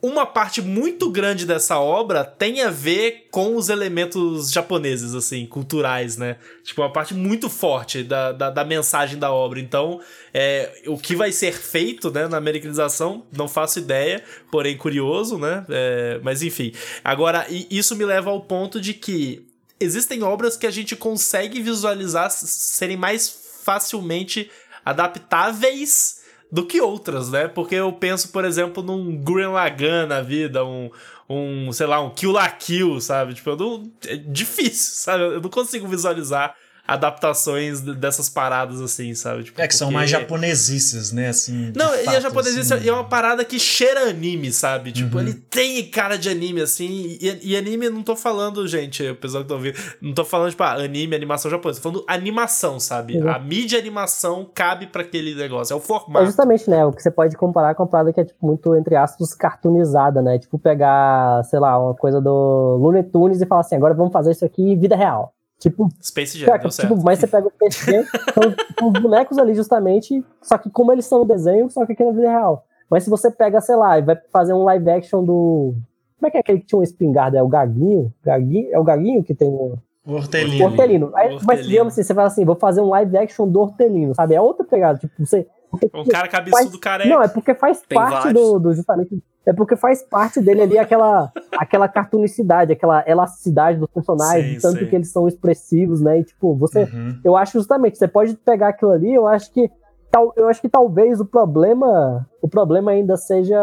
uma parte muito grande dessa obra tem a ver com os elementos japoneses, assim, culturais, né? Tipo, uma parte muito forte da, da, da mensagem da obra. Então, é, o que vai ser feito, né, na americanização, não faço ideia, porém curioso, né? É, mas enfim. Agora, isso me leva ao ponto de que existem obras que a gente consegue visualizar serem mais facilmente adaptáveis do que outras, né? Porque eu penso, por exemplo, num Gurren Lagann na vida, um, um sei lá, um Kill la Kill, sabe? Tipo, eu não, é difícil, sabe? Eu não consigo visualizar adaptações dessas paradas assim, sabe? Tipo, é que porque... são mais japonesices, né? Assim, não, fato, e a japonesice assim... é uma parada que cheira anime, sabe? Tipo, uhum. ele tem cara de anime, assim. E, e, anime, não tô falando, gente, o pessoal que tá ouvindo, não tô falando, tipo, ah, anime, animação japonesa. Tô falando animação, sabe? Uhum. A mídia animação cabe para aquele negócio. É o formato. É justamente, né? O que você pode comparar com a parada que é, tipo, muito, entre aspas, cartoonizada, né? Tipo, pegar, sei lá, uma coisa do Looney Tunes e falar assim, agora vamos fazer isso aqui em vida real. Tipo, Space Jam, deu tipo, mas você pega o Space Jam, [LAUGHS] são, os bonecos ali justamente, só que como eles são no desenho, só que aqui na vida real. Mas se você pega, sei lá, e vai fazer um live action do. Como é que é aquele que tinha uma espingarda? É o Gaguinho? Gaguinho? É o Gaguinho que tem um. O Hortelino. Hortelino. Aí, Mas digamos assim, você fala assim, vou fazer um live action do Hortelino, sabe? É outra pegada, tipo, você... porque, Um cara cabeçudo careca. Não, é porque faz Tem parte do, do justamente. É porque faz parte dele ali aquela, aquela cartoonicidade, aquela elasticidade dos personagens, Sim, tanto sim. que eles são expressivos, né? E tipo, você. Uhum. Eu acho justamente, você pode pegar aquilo ali, eu acho que. Tal, eu acho que talvez o problema. O problema ainda seja.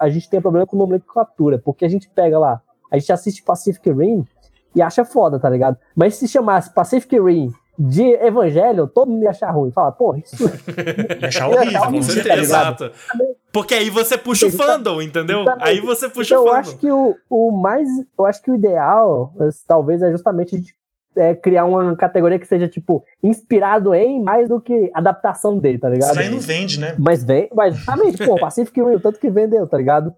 A gente tem problema com nomenclatura, porque a gente pega lá, a gente assiste Pacific Rim e acha foda, tá ligado? Mas se chamasse Pacific Rim de Evangelho, todo mundo ia achar ruim. Fala, porra, isso [LAUGHS] Ia achar Eu [LAUGHS] ia achar horrível. Com horrível. certeza, tá exato. Porque aí você puxa o fandom, entendeu? Exatamente. Aí você puxa Então, o eu fandom. acho que o, o mais. Eu acho que o ideal, talvez, é justamente a gente, é, criar uma categoria que seja, tipo, inspirado em mais do que adaptação dele, tá ligado? Isso aí não vende, né? Mas vem, mas justamente, pô, Pacific Rim, o tanto que vendeu, tá ligado?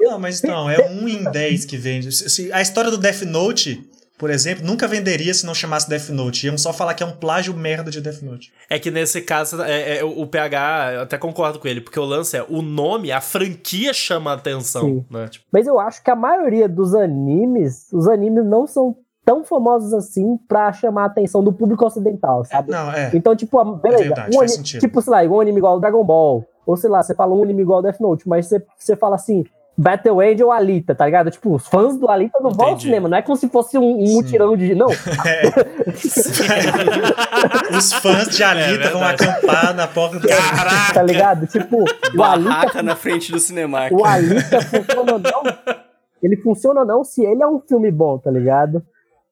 Não, mas não, é um em 10 que vende. A história do Death Note, por exemplo, nunca venderia se não chamasse Death Note. Iam só falar que é um plágio merda de Death Note. É que nesse caso, é, é, o PH, eu até concordo com ele, porque o lance é o nome, a franquia chama a atenção, né? Tipo, Mas eu acho que a maioria dos animes, os animes não são tão famosos assim pra chamar a atenção do público ocidental, sabe? Não, é. Então, tipo, beleza. verdade, um faz ani- sentido. tipo, sei lá, um anime igual Dragon Ball. Ou sei lá, você fala um anime igual Death Note, mas você, você fala assim, Battle Angel Alita, tá ligado? Tipo, os fãs do Alita não vão ao cinema, não é como se fosse um, um mutirão de. Não, [LAUGHS] Os fãs de Alita É vão acampar na porta do. Caraca! tá ligado? Tipo, o Alita, na frente do Cinemark. o Alita funciona ou não. Ele funciona ou não se ele é um filme bom, tá ligado?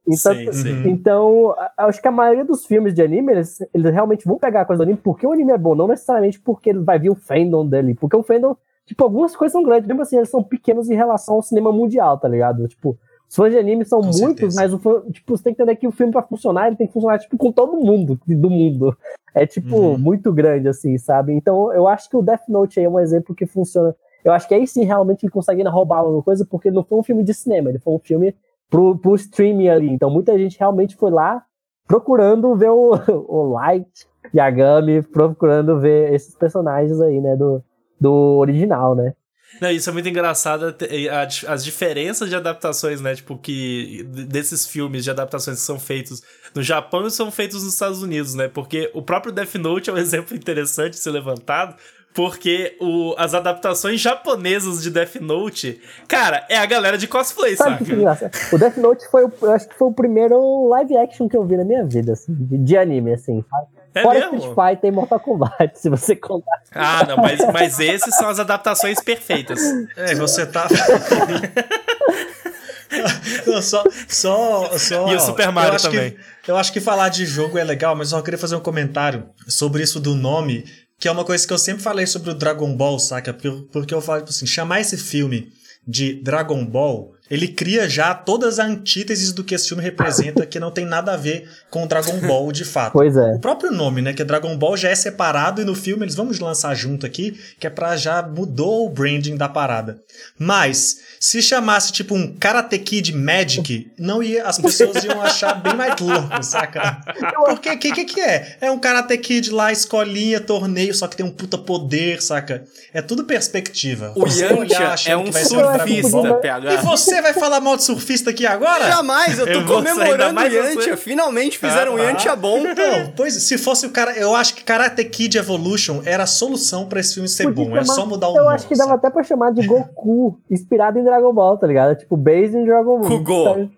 Então, Sim, sim. então a- acho que a maioria dos filmes de anime, eles, eles realmente vão pegar a coisa do anime porque o anime é bom, não necessariamente porque ele vai vir o fandom dele. Porque o fandom, tipo, algumas coisas são grandes, mesmo assim, eles são pequenos em relação ao cinema mundial, tá ligado? Tipo, os fãs de anime são Com muitos, certeza. mas o fã, tipo, você tem que entender que o filme pra funcionar, ele tem que funcionar, tipo, com todo mundo do mundo. É, tipo, Uhum. muito grande, assim, sabe? Então, eu acho que o Death Note aí é um exemplo que funciona. Eu acho que aí sim, realmente, ele consegue roubar alguma coisa, porque não foi um filme de cinema, ele foi um filme pro, pro streaming ali. Então, muita gente realmente foi lá procurando ver o, [LAUGHS] o Light Yagami, procurando ver esses personagens aí, né, do, do original, né? Não, isso é muito engraçado, a di- as diferenças de adaptações, né? Tipo, que desses filmes de adaptações que são feitos no Japão e são feitos nos Estados Unidos, né? Porque o próprio Death Note é um [LAUGHS] exemplo interessante de ser levantado, porque o, as adaptações japonesas de Death Note, cara, é a galera de cosplay, Sabe saca? que é? O Death Note foi, o- eu acho que foi o primeiro live action que eu vi na minha vida, assim, de, de anime, assim, sabe? É Fora mesmo? Street Fighter e Mortal Kombat, [LAUGHS] se você contar. Ah, não, mas, mas esses são as adaptações perfeitas. É, você tá. [LAUGHS] Não, só, só, só. E o Super Mario eu também. Que, eu acho que falar de jogo é legal, mas eu só queria fazer um comentário sobre isso do nome, que é uma coisa que eu sempre falei sobre o Dragon Ball, saca? Por- Porque eu falo tipo assim, chamar esse filme de Dragon Ball, ele cria já todas as antíteses do que esse filme representa, que não tem nada a ver com o Dragon Ball de fato. [LAUGHS] Pois é. O próprio nome, né? Que é Dragon Ball já é separado e no filme eles vamos lançar junto aqui, que é pra já mudou o branding da parada. Mas, se chamasse tipo um Karate Kid Magic, não ia, as pessoas iam achar bem mais louco, saca? [LAUGHS] Porque o que, que que é? É um Karate Kid lá, escolinha, torneio, só que tem um puta poder, saca? É tudo perspectiva. O Yantia achando é um que vai ser Dragon surfista, Ball. PH. E você vai falar mal de surfista aqui agora? Jamais, eu tô Eu comemorando o Yantia. você. Finalmente fizeram um Ah. Yantia bom. Não, pois se fosse o cara, eu acho que Karate Kid Evolution era a solução pra esse filme ser Podia bom. É chamar- só mudar o Eu nome. acho que dava sabe? até pra chamar de Goku, inspirado em Dragon Ball, tá ligado? Tipo, based em Dragon Ball. Kugo. Sabe?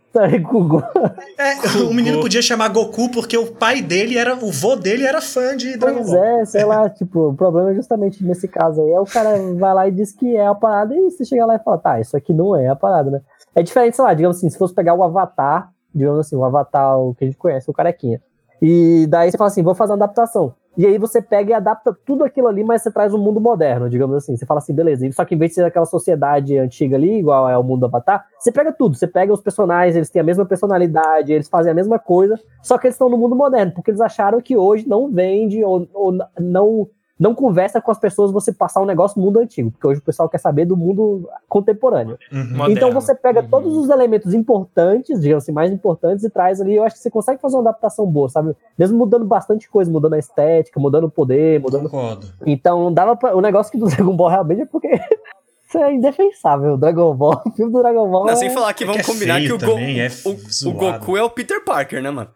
É, [LAUGHS] o menino podia chamar Goku porque o pai dele era, o vô dele era fã de Dragon Pois Ball. é, sei lá, tipo, o problema é justamente nesse caso aí. É o cara vai lá e diz que é a parada e você chega lá e fala, tá, isso aqui não é a parada, né? É diferente, sei lá, digamos assim, se fosse pegar o Avatar, digamos assim, o Avatar, o que a gente conhece, o carequinha. E daí você fala assim, vou fazer uma adaptação. E aí você pega e adapta tudo aquilo ali, mas você traz um mundo moderno, digamos assim. Você fala assim, beleza. Só que em vez de ser aquela sociedade antiga ali, igual é o mundo do Avatar, você pega tudo. Você pega os personagens, eles têm a mesma personalidade, eles fazem a mesma coisa, só que eles estão no mundo moderno, porque eles acharam que hoje não vende ou, ou não não conversa com as pessoas você passar um negócio no mundo antigo, porque hoje o pessoal quer saber do mundo contemporâneo. Uhum. Então você pega Uhum. todos os elementos importantes, digamos assim, mais importantes e traz ali, eu acho que você consegue fazer uma adaptação boa, sabe? Mesmo mudando bastante coisa, mudando a estética, mudando o poder, mudando Concordo. então, dava pra, o negócio que do [LAUGHS] Dragon Ball realmente é porque [LAUGHS] isso é indefensável. O Dragon Ball, o filme do Dragon Ball. Não, é... sem falar que vamos que é combinar que o, Go- é o, o. Goku é o Peter Parker, né, mano?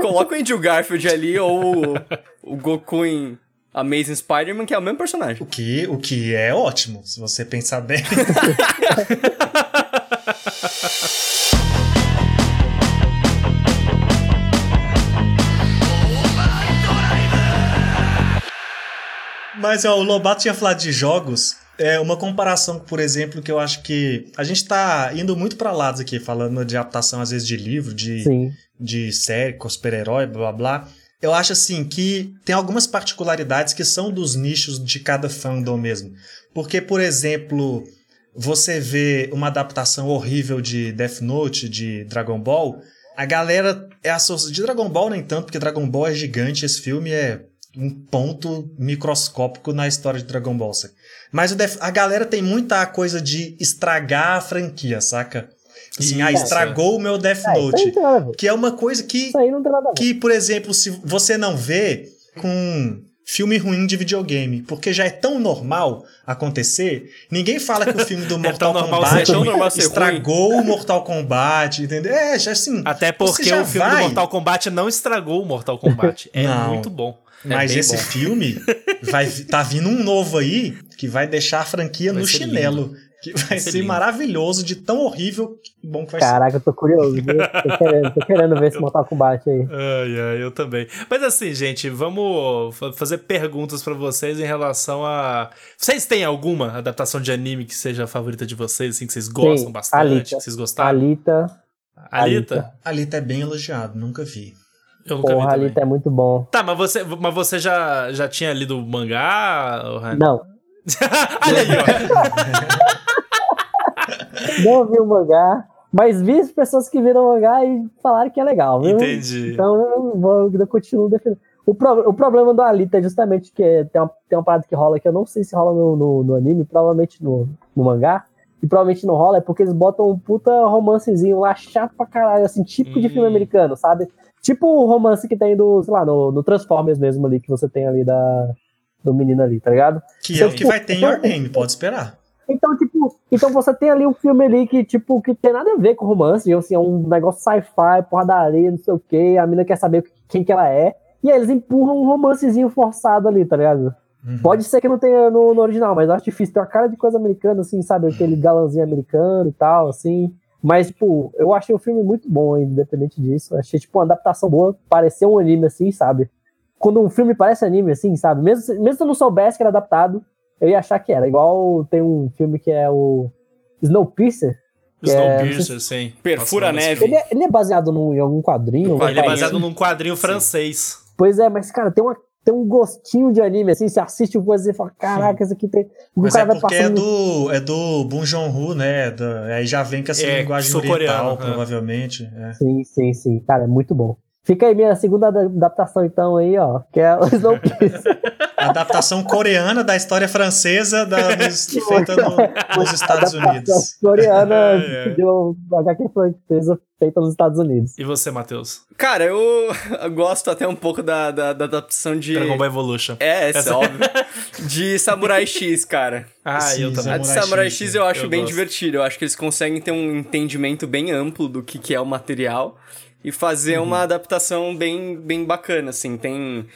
Coloca o Andrew Garfield ali ou o, o Goku em Amazing Spider-Man, que é o mesmo personagem. O que, o que é ótimo, se você pensar bem. [LAUGHS] Mas ó, o Lobato tinha falado de jogos. É uma comparação, por exemplo, que eu acho que a gente tá indo muito pra lados aqui, falando de adaptação às vezes de livro, de, Sim. de série, com super-herói, blá blá blá. Eu acho assim que tem algumas particularidades que são dos nichos de cada fandom mesmo. Porque, por exemplo, você vê uma adaptação horrível de Death Note, de Dragon Ball, a galera é associada. De Dragon Ball nem tanto, porque Dragon Ball é gigante, esse filme é um ponto microscópico na história de Dragon Ball. Mas a galera tem muita coisa de estragar a franquia, saca? Assim, ah, estragou o meu Death É, Note. Que é uma coisa que Isso aí não tem nada a ver. que, por exemplo, se você não vê com filme ruim de videogame, porque já é tão normal acontecer, ninguém fala que o filme do [LAUGHS] É Mortal Kombat é tão normal ser estragou o Mortal Kombat, entendeu? É, já assim. Até porque o filme vai- do Mortal Kombat não estragou o Mortal Kombat. É Não. muito bom. É Mas esse bom. filme vai tá vindo um novo aí que vai deixar a franquia Vai no chinelo. Que vai ser maravilhoso de tão horrível que bom que vai ser. Caraca, eu tô curioso. viu? Tô [LAUGHS] querendo, tô querendo ver esse Mortal Kombat aí. Ai, ai, eu também. Mas assim, gente, vamos fa- fazer perguntas pra vocês em relação a. Vocês têm alguma adaptação de anime que seja a favorita de vocês, assim, que vocês gostam Sim, bastante, Alita. que vocês gostaram? Alita. Alita? Alita. Ali tá bem elogiado, nunca vi. Eu nunca vi Porra, também. Alita é muito bom. Tá, mas você, mas você já, já tinha lido o mangá? Não, [LAUGHS] Olha aí, ó. [LAUGHS] não vi o mangá, mas vi as pessoas que viram o mangá e falaram que é legal, viu? Entendi. Então eu, vou, eu continuo defendendo. O, pro- o problema do Alita é justamente que tem uma, tem uma parada que rola que eu não sei se rola no, no, no anime, provavelmente no, no mangá. E provavelmente não rola, é porque eles botam um puta romancezinho lá chato pra caralho, assim, típico de Hum. filme americano, sabe? Tipo o romance que tem do, sei lá, no, no Transformers mesmo ali, que você tem ali da, do menino ali, tá ligado? Que é o que vai ter em Your Name, pode esperar. Então, tipo, então você tem ali um filme ali que, tipo, que tem nada a ver com romance, assim, é um negócio sci-fi, porradaria, não sei o quê, a mina quer saber quem que ela é, e aí eles empurram um romancezinho forçado ali, tá ligado? Uhum. Pode ser que não tenha no, no original, mas eu acho difícil, tem uma cara de coisa americana, assim, sabe, aquele galãzinho americano e tal, assim, mas, tipo, eu achei o filme muito bom, independente disso, eu achei, tipo, uma adaptação boa, pareceu um anime, assim, sabe? Quando um filme parece anime, assim, sabe? Mesmo, mesmo se eu não soubesse que era adaptado, eu ia achar que era. Igual tem um filme que é o Snowpiercer. que é- Snowpiercer, sim. Perfura neve. Ele é, ele é baseado num, em algum quadrinho? Ele é baseado num quadrinho francês. Pois é, mas, cara, tem, uma, tem um gostinho de anime, assim, você assiste o coisa e fala, caraca, isso aqui tem... O Mas cara é vai porque é do, é do Bong Joon-ho, né? Da- aí já vem com essa É, linguagem oriental, é. provavelmente. é. Sim, sim, sim. Cara, é muito bom. Fica aí minha segunda ada- adaptação, então, aí, ó, que é o. [LAUGHS] A adaptação coreana da história francesa da, [LAUGHS] nos- feita no- nos Estados Unidos. Coreana É, é. de um HQ francesa feita nos Estados Unidos. E você, Matheus? Cara, eu, [LAUGHS] eu gosto até um pouco da, da, da adaptação de. Dragon Ball Evolution. É, essa é Essa- óbvio. De Samurai X, cara. Ah, Sim, eu também. A de Samurai Samurai X, X eu acho eu bem gosto. divertido. Eu acho que eles conseguem ter um entendimento bem amplo do que, que é o material e fazer Uhum. uma adaptação bem, bem bacana, assim. Tem...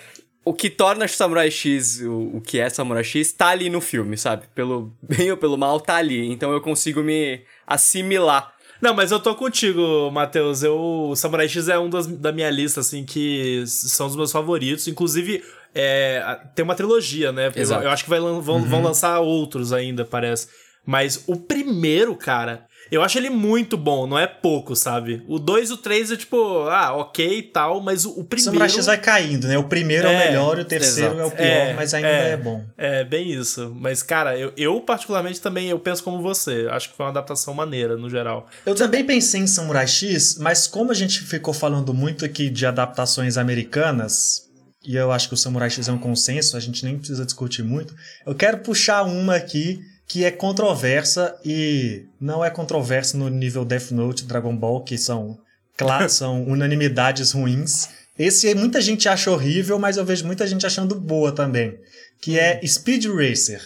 O que torna Samurai X o, o que é Samurai X tá ali no filme, sabe? Pelo [LAUGHS] bem ou pelo mal, tá ali. Então eu consigo me assimilar. Não, mas eu tô contigo, Matheus. Eu, o Samurai X é um das, da minha lista, assim, que são os meus favoritos. Inclusive, é, tem uma trilogia, né? Eu, eu acho que vai, vão, vão lançar outros ainda, parece. Mas o primeiro, cara, eu acho ele muito bom, não é pouco, sabe? O 2 e o 3 é tipo, ah, ok e tal, mas o, o primeiro. Samurai X vai caindo, né? O primeiro é, É, o melhor e o terceiro exato. é o pior, É, mas ainda é. é, bom. É, bem isso. Mas, cara, eu, eu particularmente também eu penso como você. Acho que foi uma adaptação maneira, no geral. Eu também pensei em Samurai X, mas como a gente ficou falando muito aqui de adaptações americanas, e eu acho que o Samurai X é um consenso, a gente nem precisa discutir muito, eu quero puxar uma aqui que é controversa e não é controversa no nível Death Note, Dragon Ball, que são, cla- [LAUGHS] são unanimidades ruins. Esse aí muita gente acha horrível, mas eu vejo muita gente achando boa também, que é Speed Racer.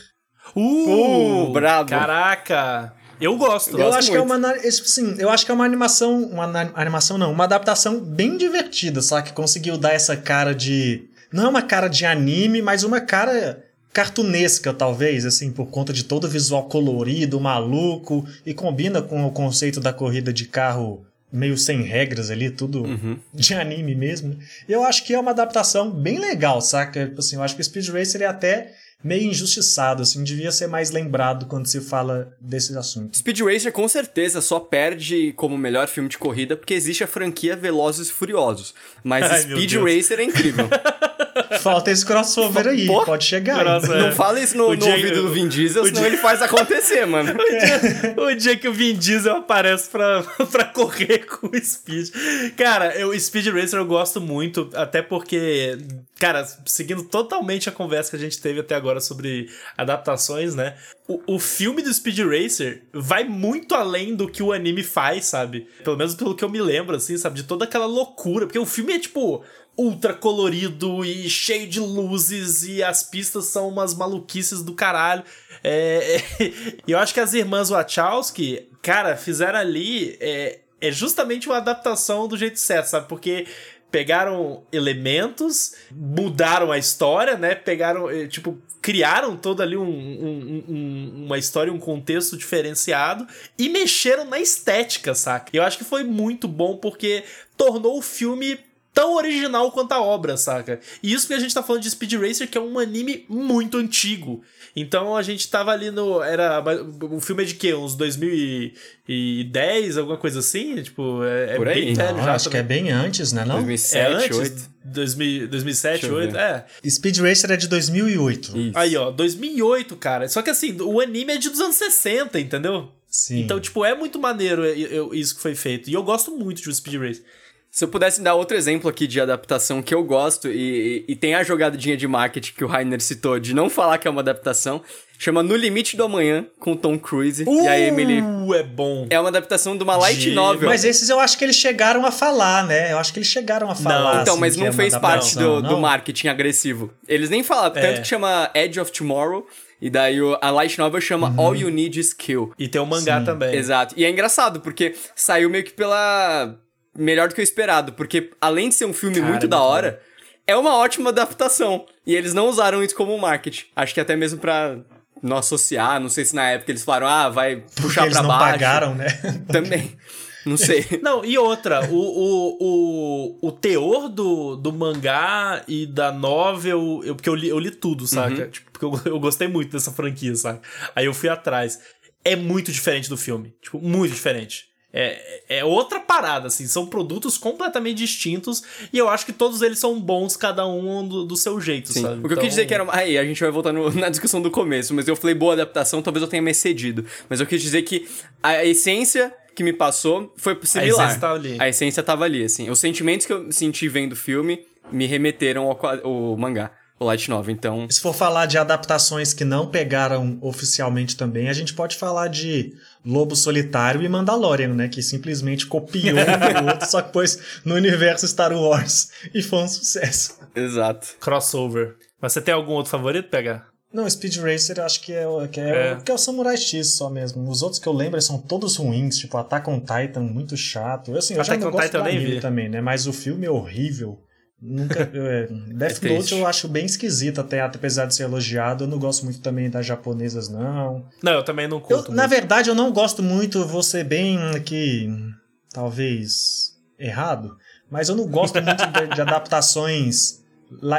Uh, Uh, brabo. Caraca. Eu gosto. Eu gosto acho que é muito. uma, sim, eu acho que é uma animação, uma animação não, uma adaptação bem divertida, só que conseguiu dar essa cara de, não é uma cara de anime, mas uma cara cartunesca talvez, assim, por conta de todo o visual colorido, maluco e combina com o conceito da corrida de carro meio sem regras ali, tudo Uhum. de anime mesmo. E eu acho que é uma adaptação bem legal, saca? Assim, eu acho que o Speed Racer é até meio injustiçado, assim, devia ser mais lembrado quando se fala desses assuntos. Speed Racer com certeza só perde como melhor filme de corrida porque existe a franquia Velozes e Furiosos. Mas Ai, Speed. Racer é incrível. [LAUGHS] Falta esse crossover aí, Porra. pode chegar. É. Não fala isso no, O no dia- ouvido do Vin Diesel, o senão dia- ele faz acontecer, mano. [LAUGHS] o dia que o Vin Diesel aparece pra, [LAUGHS] pra correr com o Speed. Cara, eu, o Speed Racer eu gosto muito, até porque, cara, seguindo totalmente a conversa que a gente teve até agora sobre adaptações, né? O, o filme do Speed Racer vai muito além do que o anime faz, sabe? Pelo menos pelo que eu me lembro, assim, sabe? De toda aquela loucura. Porque o filme é tipo ultra colorido e cheio de luzes e as pistas são umas maluquices do caralho. É, [LAUGHS] e eu acho que as irmãs Wachowski, cara, fizeram ali é, é justamente uma adaptação do jeito certo, sabe? Porque pegaram elementos, mudaram a história, né? Pegaram, eh, tipo, criaram todo ali um, um- um- uma história, um contexto diferenciado e mexeram na estética, saca? Eu acho que foi muito bom porque tornou o filme tão original quanto a obra, saca? E isso que a gente tá falando de Speed Racer, que é um anime muito antigo. Então a gente tava ali no. Era. O filme é de quê? Uns 2010, alguma coisa assim? Tipo, é, é Por aí. bem velho Não, já. acho que é também. bem antes, né? Não? 2007, É antes? 2008. 2000, 2007, Deixa eu 2008? ver. É. Speed Racer é de 2008. Isso. Aí, ó, 2008, cara. Só que assim, o anime é de dos anos 60, entendeu? Sim. Então, tipo, é muito maneiro eu- isso que foi feito. E eu gosto muito de Speed Racer. Se eu pudesse dar outro exemplo aqui de adaptação que eu gosto, e, e tem a jogadinha de marketing que o Rainer citou, de não falar que é uma adaptação, chama No Limite do Amanhã, com o Tom Cruise e a Emily. Uh, é bom. É uma adaptação de uma light De- novel. Mas esses eu acho que eles chegaram a falar, né? Eu acho que eles chegaram a falar. Então, assim, mas não é fez parte do, adaptação, do não? marketing agressivo. Eles nem falaram, É. tanto que chama Edge of Tomorrow, e daí a light novel chama Uhum. All You Need Is Kill. E tem o mangá também. Exato. E é engraçado, porque saiu meio que pela. Melhor do que o esperado, porque além de ser um filme muito é da hora, é uma ótima adaptação. E eles não usaram isso como marketing. Acho que até mesmo pra não associar, não sei se na época eles falaram, ah, vai Porque puxar eles pra não baixo. pagaram, né? [LAUGHS] Também. Não sei. [LAUGHS] Não, e outra, o, o, o, o teor do, do mangá e da novel, eu, porque eu li, eu li tudo, saca? Uhum. Tipo, porque eu, eu gostei muito dessa franquia, saca? Aí eu fui atrás. É muito diferente do filme. Tipo, muito diferente. É, é outra parada, assim. São produtos completamente distintos e eu acho que todos eles são bons, cada um do, do seu jeito, Sim. sabe? O que eu quis dizer que era. Aí, a gente vai voltar no- [LAUGHS] na discussão do começo, mas eu falei boa adaptação, talvez eu tenha me excedido. Mas eu quis dizer que a essência que me passou foi similar. essência tava ali. A essência tava ali, assim. Os sentimentos que eu senti vendo o filme me remeteram ao, ao mangá, o Light Novel. Então. Se for falar de adaptações que não pegaram oficialmente também, a gente pode falar de Lobo Solitário e Mandalorian, né? Que simplesmente copiou um do [LAUGHS] outro, só que pôs no universo Star Wars e foi um sucesso. Exato. Crossover. Mas você tem algum outro favorito pegar? Não, Speed Racer eu acho que é, o- que é, É. o- que é o Samurai X só mesmo. Os outros que eu lembro são todos ruins, tipo Attack on Titan, muito chato. Assim, eu já on gosto Titan do eu nem anime vi. também, né? Mas o filme é horrível. Nunca, eu, [LAUGHS] é, Death triste. Note eu acho bem esquisito, até apesar de ser elogiado. Eu não gosto muito também das japonesas, não. Não, eu também não Eu, curto. na muito. verdade, eu não gosto muito, vou ser bem aqui, talvez errado, mas eu não gosto muito de, de adaptações.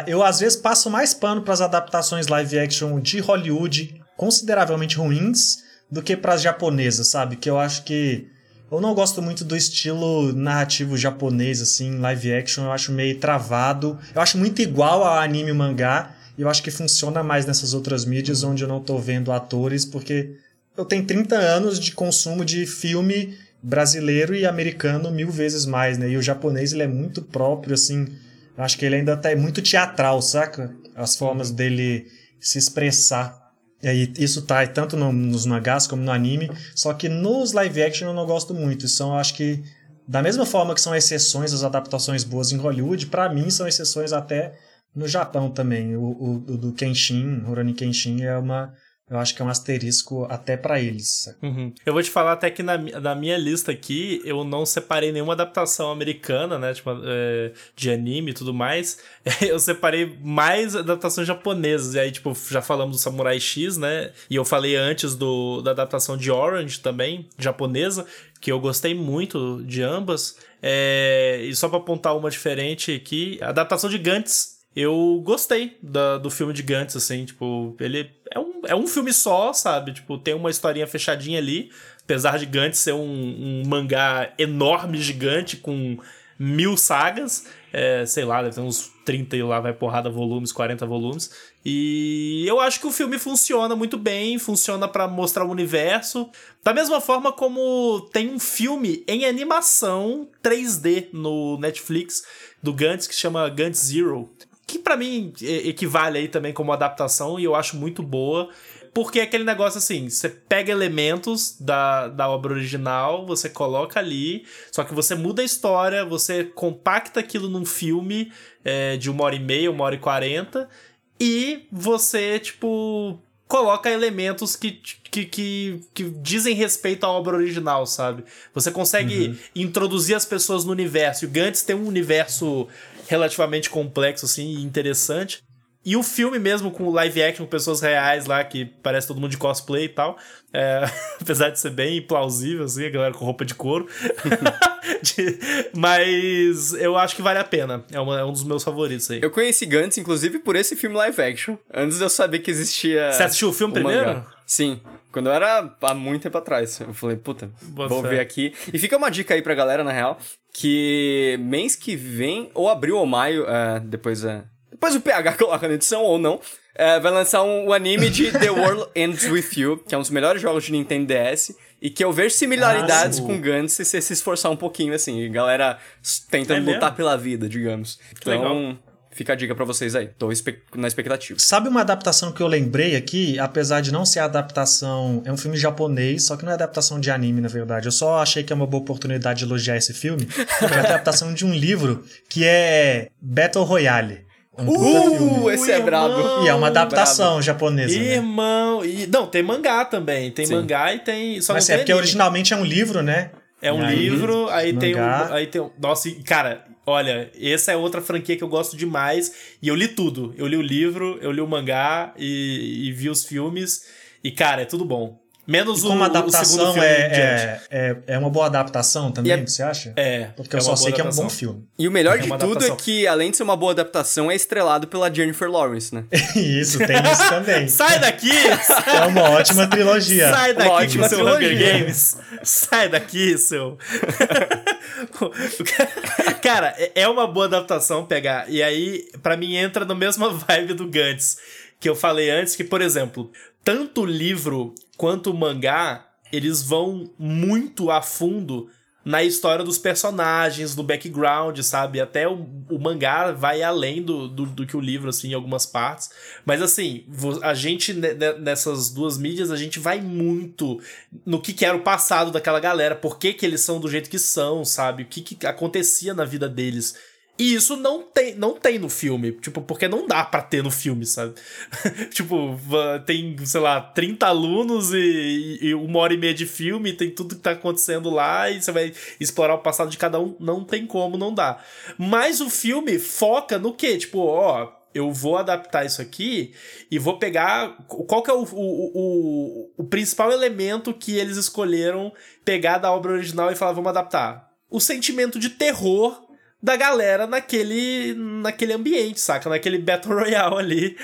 Eu, às vezes, passo mais pano para as adaptações live action de Hollywood, consideravelmente ruins, do que para as japonesas, sabe? Que eu acho que. Eu não gosto muito do estilo narrativo japonês, assim, live action, eu acho meio travado. Eu acho muito igual a anime e mangá, e eu acho que funciona mais nessas outras mídias onde eu não tô vendo atores, porque eu tenho 30 anos de consumo de filme brasileiro e americano mil vezes mais, né? E o japonês, ele é muito próprio, assim, eu acho que ele ainda tá muito teatral, saca? As formas dele se expressar. E isso tá tanto no- nos mangás como no anime, só que nos live action eu não gosto muito. São, acho que, da mesma forma que são exceções as adaptações boas em Hollywood, pra mim são exceções até no Japão também. O, o, o do Kenshin, Rurouni Kenshin, é uma eu acho que é um asterisco até para eles. Uhum. Eu vou te falar até que na, na minha lista aqui, eu não separei nenhuma adaptação americana, né? Tipo, é, de anime e tudo mais. [LAUGHS] Eu separei mais adaptações japonesas. E aí, tipo, já falamos do Samurai X, né? E eu falei antes do, da adaptação de Orange também, japonesa, que eu gostei muito de ambas. É, e só pra apontar uma diferente aqui, a adaptação de Gantz eu gostei da, do filme de Gantz, assim, tipo, ele é um, é um filme só, sabe? Tipo, tem uma historinha fechadinha ali, apesar de Gantz ser um, um mangá enorme, gigante, com mil sagas, é, sei lá, deve ter uns 30 e lá vai porrada volumes, 40 volumes. E eu acho que o filme funciona muito bem, funciona para mostrar o universo. Da mesma forma como tem um filme em animação 3D no Netflix do Gantz que chama Gantz Zero, que para mim equivale aí também como adaptação e eu acho muito boa. Porque é aquele negócio assim, você pega elementos da, da obra original, você coloca ali, só que você muda a história, você compacta aquilo num filme é, de uma hora e meia, uma hora e quarenta, e você, tipo, coloca elementos que, que, que, que, dizem respeito à obra original, sabe? Você consegue uhum. introduzir as pessoas no universo. E o Gantz tem um universo relativamente complexo, assim, e interessante. E o filme mesmo, com live action, com pessoas reais lá, que parece todo mundo de cosplay e tal. É, [LAUGHS] apesar de ser bem plausível, assim, a galera com roupa de couro. [LAUGHS] de, mas eu acho que vale a pena. É, uma, é, um dos meus favoritos aí. Eu conheci Gantz, inclusive, por esse filme live action. Antes de eu saber que existia. Você assistiu o filme o primeiro? Mangá. Sim. Quando eu era há muito tempo atrás. Eu falei, puta, Boa vou fé. ver aqui. E fica uma dica aí pra galera, na real, que mês que vem, ou abril ou maio, uh, depois, uh, depois o PH [LAUGHS] coloca na edição ou não, uh, vai lançar um, um anime de The World [LAUGHS] Ends With You, que é um dos melhores jogos de Nintendo DS, e que eu vejo similaridades ah, com Gantz se você se esforçar um pouquinho, assim, galera tentando é lutar pela vida, digamos. Que então, legal. Fica a dica para vocês aí. Tô na expectativa. Sabe uma adaptação que eu lembrei aqui, apesar de não ser adaptação, é um filme japonês, só que não é adaptação de anime, na verdade. Eu só achei que é uma boa oportunidade de elogiar esse filme. É a adaptação de um livro que é Battle Royale. Um uh, filme. esse é brabo. E é uma adaptação brabo. japonesa. Né? Irmão. Né? E, não, tem mangá também. Tem Sim. mangá e tem. Só Mas é porque originalmente é um livro, né? É um aí, livro, aí mangá. tem um. Aí tem um. Nossa, cara, Olha, essa é outra franquia que eu gosto demais. E eu li tudo. Eu li o livro, eu li o mangá e, e vi os filmes. E, cara, é tudo bom. Menos e como o, adaptação o é, é, é, é, uma boa adaptação também, é, você acha? É. Porque eu só sei que é um bom filme. E o melhor é de tudo é adaptação. é que, além de ser uma boa adaptação, é estrelado pela Jennifer Lawrence, né? [LAUGHS] isso, tem isso também. [LAUGHS] Sai daqui! [LAUGHS] é uma ótima trilogia. Sai daqui, uma ótima seu trilogia. Hunger Games. Sai daqui, seu. Cara, é uma boa adaptação pegar. E aí, para mim, entra na mesma vibe do Gantz. Que eu falei antes, que, por exemplo, tanto o livro quanto o mangá, eles vão muito a fundo na história dos personagens, no background, sabe? Até o, o mangá vai além do, do, do, que o livro, assim, em algumas partes. Mas, assim, a gente, nessas duas mídias, a gente vai muito no que, que era o passado daquela galera, por que, que eles são do jeito que são, sabe? O que, que acontecia na vida deles. E isso não tem, não tem no filme, tipo, porque não dá para ter no filme, sabe? [LAUGHS] tipo, tem, sei lá, 30 alunos e, e, uma hora e meia de filme, tem tudo que tá acontecendo lá e você vai explorar o passado de cada um, não tem como, não dá. Mas o filme foca no quê? Tipo, ó, eu vou adaptar isso aqui e vou pegar. Qual que é o, o, o, o principal elemento que eles escolheram pegar da obra original e falar, vamos adaptar? O sentimento de terror da galera naquele, naquele ambiente, saca? Naquele Battle Royale ali.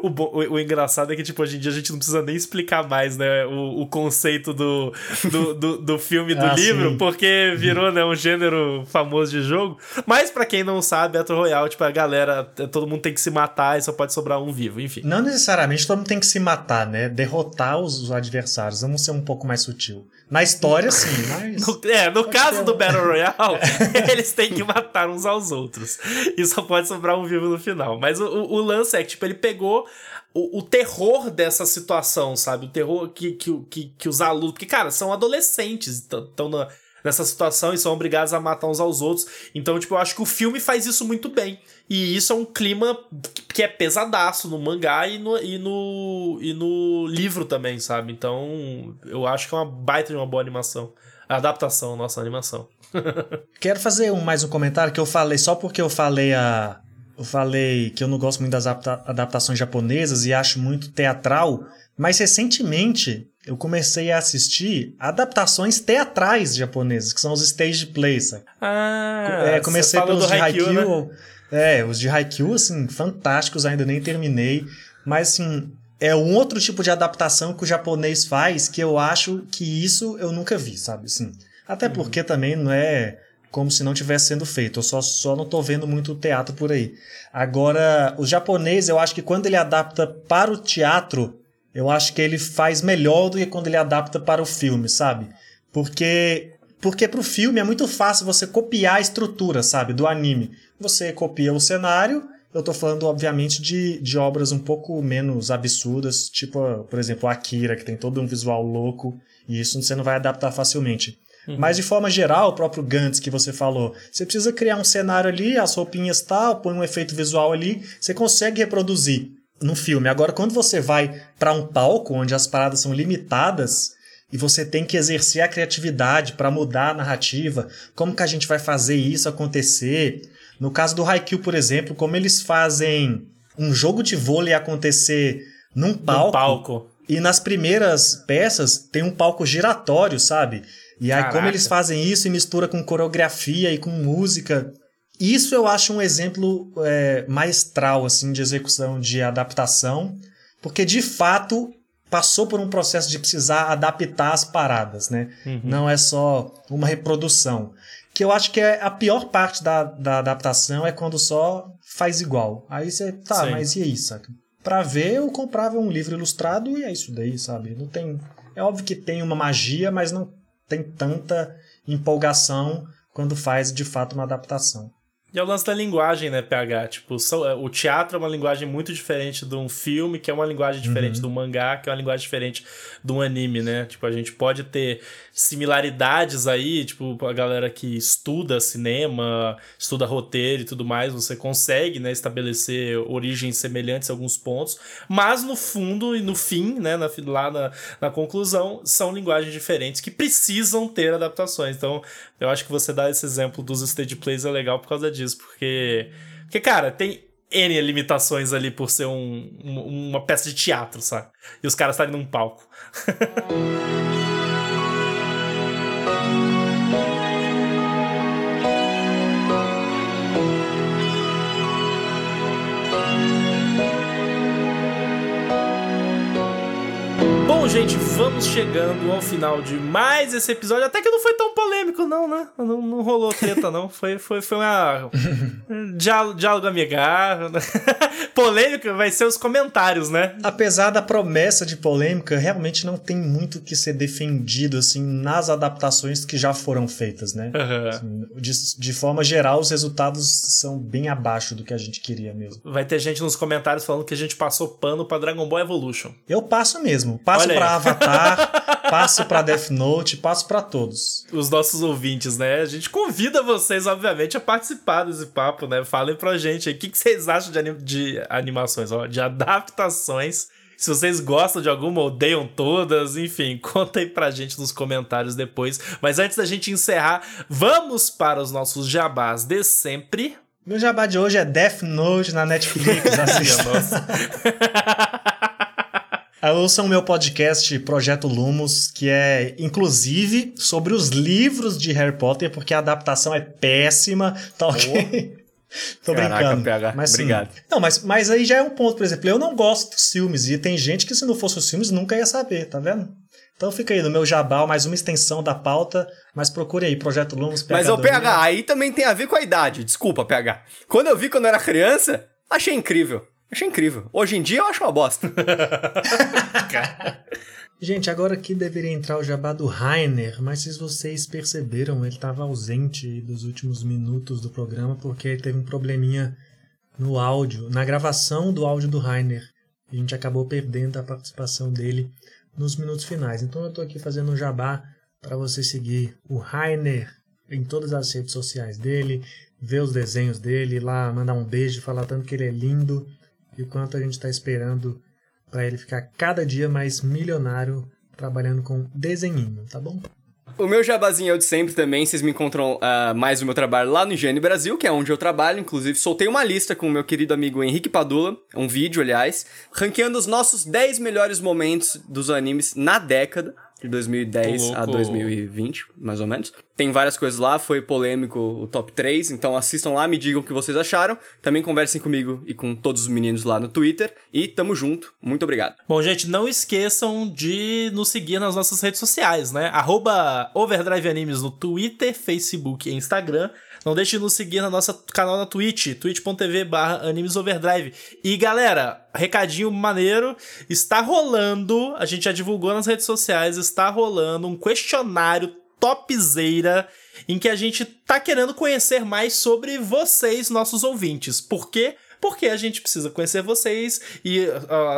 O, o, o, engraçado é que, tipo, hoje em dia a gente não precisa nem explicar mais, né? O, o conceito do, do, do, do filme do ah, livro, sim. porque virou, né, um gênero famoso de jogo. Mas para quem não sabe, Battle Royale, tipo, a galera, todo mundo tem que se matar e só pode sobrar um vivo, enfim. Não necessariamente todo mundo tem que se matar, né? Derrotar os adversários. Vamos ser um pouco mais sutil. Na história, sim, mas. No, é, no caso do Battle Royale, [LAUGHS] eles têm que matar uns aos outros. E só pode sobrar um vivo no final. Mas o, o, o lance é que, tipo, ele pegou o, o, terror dessa situação, sabe? O terror que, que, que, que os alunos. Porque, cara, são adolescentes, estão na, nessa situação e são obrigados a matar uns aos outros. Então, tipo, eu acho que o filme faz isso muito bem. E isso é um clima que é pesadaço no mangá e no, e no, e no livro também, sabe? Então, eu acho que é uma baita de uma boa animação. A adaptação, nossa animação. [LAUGHS] Quero fazer um, mais um comentário que eu falei só porque eu falei a. Eu falei que eu não gosto muito das adapta adaptações japonesas e acho muito teatral, mas recentemente eu comecei a assistir adaptações teatrais japonesas, que são os stage plays. Sabe? Ah, é, comecei pelos de Haikyuu. Haikyuu né? É, os de Haikyuu, assim, fantásticos, ainda nem terminei. Mas, assim, é um outro tipo de adaptação que o japonês faz que eu acho que isso eu nunca vi, sabe? Assim, até Uhum. porque também não é como se não tivesse sendo feito. Eu só, só não tô vendo muito teatro por aí. Agora, o japonês, eu acho que quando ele adapta para o teatro, eu acho que ele faz melhor do que quando ele adapta para o filme, sabe? Porque porque pro filme é muito fácil você copiar a estrutura, sabe, do anime. Você copia o cenário, eu tô falando, obviamente, de, de obras um pouco menos absurdas, tipo, por exemplo, Akira, que tem todo um visual louco, e isso você não vai adaptar facilmente. Mas de forma geral, o próprio Gantz que você falou, você precisa criar um cenário ali, as roupinhas tal, põe um efeito visual ali, você consegue reproduzir no filme. Agora, quando você vai para um palco onde as paradas são limitadas e você tem que exercer a criatividade para mudar a narrativa, como que a gente vai fazer isso acontecer? No caso do Haikyuu, por exemplo, como eles fazem um jogo de vôlei acontecer num palco, palco. e nas primeiras peças tem um palco giratório, sabe? E aí, como Caraca. eles fazem isso e mistura com coreografia e com música. Isso eu acho um exemplo é, maestral, assim, de execução de adaptação, porque de fato passou por um processo de precisar adaptar as paradas, né? Não é só uma reprodução. Que eu acho que é a pior parte da, da adaptação é quando só faz igual. Aí você, tá, Sim. mas e aí, saca? Pra ver, eu comprava um livro ilustrado e é isso daí, sabe? Não tem. É óbvio que tem uma magia, mas não tem tanta empolgação quando faz de fato uma adaptação. E é o lance da linguagem, né, PH? Tipo, é, o teatro é uma linguagem muito diferente de um filme, que é uma linguagem diferente do mangá, que é uma linguagem diferente de um anime, né? Tipo, a gente pode ter similaridades aí, tipo, a galera que estuda cinema, estuda roteiro e tudo mais, você consegue, né, estabelecer origens semelhantes em alguns pontos, mas no fundo e no fim, né, na, lá na, na conclusão, são linguagens diferentes que precisam ter adaptações. Então, eu acho que você dar esse exemplo dos stage plays é legal por causa disso, porque, porque cara, tem N limitações ali por ser um, um- uma peça de teatro, sabe? E os caras estarem num palco. [LAUGHS] gente, vamos chegando ao final de mais esse episódio. Até que não foi tão polêmico, não, né? Não, não rolou treta, não. Foi, foi, foi uma. diálogo, diálogo amigável. né? [LAUGHS] Polêmico vai ser os comentários, né? Apesar da promessa de polêmica, realmente não tem muito que ser defendido assim nas adaptações que já foram feitas, né? Assim, De, de forma geral, os resultados são bem abaixo do que a gente queria mesmo. Vai ter gente nos comentários falando que a gente passou pano pra Dragon Ball Evolution. Eu passo mesmo. Passo Olha aí. Pra Avatar, passo pra Death Note, passo pra todos. Os nossos ouvintes, né? A gente convida vocês, obviamente, a participar desse papo, né? Falem pra gente aí o que, que vocês acham de, anim- de animações, ó, de adaptações. Se vocês gostam de alguma, odeiam todas, enfim, [LAUGHS] conta aí pra gente nos comentários depois. Mas antes da gente encerrar, vamos para os nossos jabás de sempre. Meu jabá de hoje é Death Note na Netflix. [LAUGHS] Assista. nossa. Ouçam o meu podcast Projeto Lumos, que é inclusive sobre os livros de Harry Potter, porque a adaptação é péssima, tá ok? [LAUGHS] Tô Caraca, brincando. PH, mas, sim. obrigado. Não, mas, mas aí já é um ponto, por exemplo, eu não gosto dos filmes, e tem gente que se não fosse os filmes nunca ia saber, tá vendo? Então fica aí no meu jabal, mais uma extensão da pauta, mas procure aí, Projeto Lumos, Mas o PH. PH, aí também tem a ver com a idade. Desculpa, PH. Quando eu vi quando eu era criança, achei incrível. Achei incrível. Hoje em dia eu acho uma bosta. [LAUGHS] [LAUGHS] Gente, agora aqui deveria entrar o jabá do Rainer, mas se vocês perceberam, ele estava ausente dos últimos minutos do programa porque teve um probleminha no áudio, na gravação do áudio do Rainer. A gente acabou perdendo a participação dele nos minutos finais. Então eu estou aqui fazendo um jabá para você seguir o Rainer em todas as redes sociais dele, ver os desenhos dele, lá mandar um beijo, falar tanto que ele é lindo e o quanto a gente está esperando para ele ficar cada dia mais milionário trabalhando com desenhinho, tá bom? O meu jabazinho é o de sempre também. Vocês me encontram uh, mais o meu trabalho lá no Higiene Brasil, que é onde eu trabalho. Inclusive, soltei uma lista com o meu querido amigo Henrique Padula, um vídeo, aliás, ranqueando os nossos 10 melhores momentos dos animes na década de 2010 a 2020, mais ou menos. Tem várias coisas lá, foi polêmico o top 3, então assistam lá, me digam o que vocês acharam. Também conversem comigo e com todos os meninos lá no Twitter. E tamo junto, muito obrigado. Bom, gente, não esqueçam de nos seguir nas nossas redes sociais, né? Arroba Overdrive Animes no Twitter, Facebook e Instagram. Não deixe de nos seguir no nosso canal na Twitch, twitch.tv barra animesoverdrive. E galera, recadinho maneiro, está rolando, a gente já divulgou nas redes sociais, está rolando um questionário topzeira em que a gente tá querendo conhecer mais sobre vocês, nossos ouvintes. Por quê? porque a gente precisa conhecer vocês e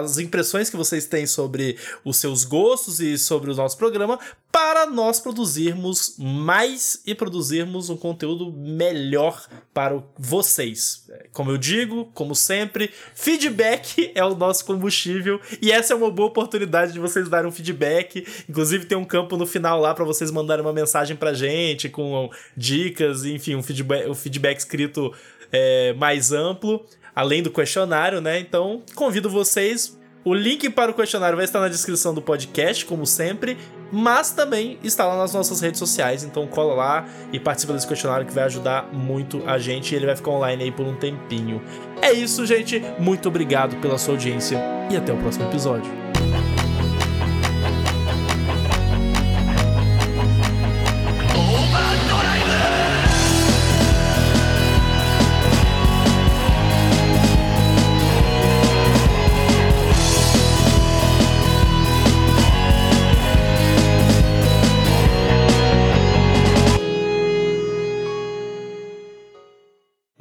as impressões que vocês têm sobre os seus gostos e sobre o nosso programa para nós produzirmos mais e produzirmos um conteúdo melhor para vocês. Como eu digo, como sempre, feedback é o nosso combustível e essa é uma boa oportunidade de vocês darem um feedback. Inclusive tem um campo no final lá para vocês mandarem uma mensagem pra gente com dicas, enfim, um feedback, um feedback escrito é, mais amplo além do questionário, né? Então, convido vocês. O link para o questionário vai estar na descrição do podcast, como sempre, mas também está lá nas nossas redes sociais. Então cola lá e participa desse questionário que vai ajudar muito a gente e ele vai ficar online aí por um tempinho. É isso, gente. Muito obrigado pela sua audiência e até o próximo episódio.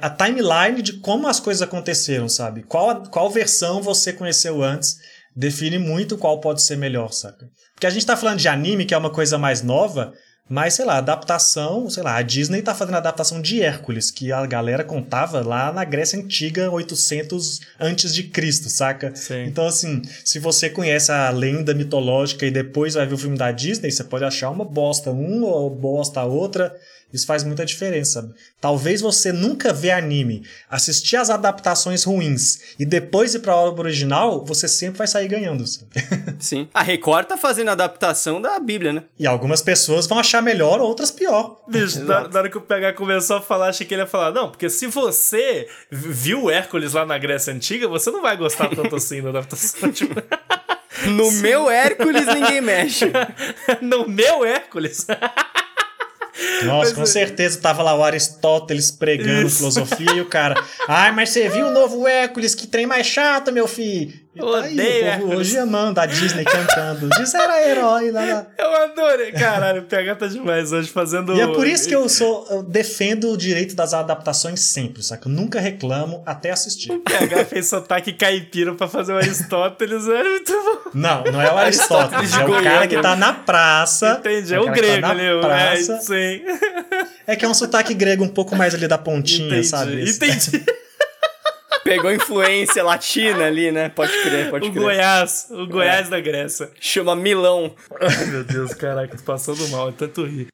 A timeline de como as coisas aconteceram, sabe? Qual, qual versão você conheceu antes define muito qual pode ser melhor, saca? Porque a gente tá falando de anime, que é uma coisa mais nova, mas, sei lá, adaptação, sei lá, a Disney tá fazendo a adaptação de Hércules, que a galera contava lá na Grécia Antiga, 800 antes de Cristo, saca? Sim. Então, assim, se você conhece a lenda mitológica e depois vai ver o filme da Disney, você pode achar uma bosta um ou bosta a outra. Isso faz muita diferença. Talvez você nunca vê anime, assistir as adaptações ruins e depois ir pra obra original, você sempre vai sair ganhando. Sabe? [LAUGHS] Sim. A Record tá fazendo a adaptação da Bíblia, né? E algumas pessoas vão achar melhor, outras pior. Bicho, na, na hora que o PH começou a falar, achei que ele ia falar, não, porque se você viu Hércules lá na Grécia Antiga, você não vai gostar tanto assim da adaptação. [LAUGHS] Tipo... No [LAUGHS] meu Hércules ninguém mexe. no meu Hércules? Nossa, mas, com certeza tava lá o Aristóteles pregando isso. filosofia e o cara. Ai, mas você viu o novo Hércules? Que trem mais chato, meu filho. Tá odeio aí, o povo hoje amando a Disney cantando. Diz era herói lá, lá. Eu adorei. Caralho, o PH tá demais hoje fazendo. E é por isso que eu [LAUGHS] sou. Eu defendo o direito das adaptações sempre, saca? Eu nunca reclamo até assistir. O PH fez sotaque caipira pra fazer o Aristóteles, é muito bom. Não, não é o Aristóteles, é o cara que tá na praça. Entendi, é o, o tá grego tá ali, praça. É, sim. É que é um sotaque grego um pouco mais ali da pontinha, Entendi. sabe? Entendi. Pegou influência latina ali, né? Pode crer, pode o crer. Goiás, o Goiás é. da Grécia. Chama Milão. Ai, meu Deus, caraca, tô passando mal, é tanto rir.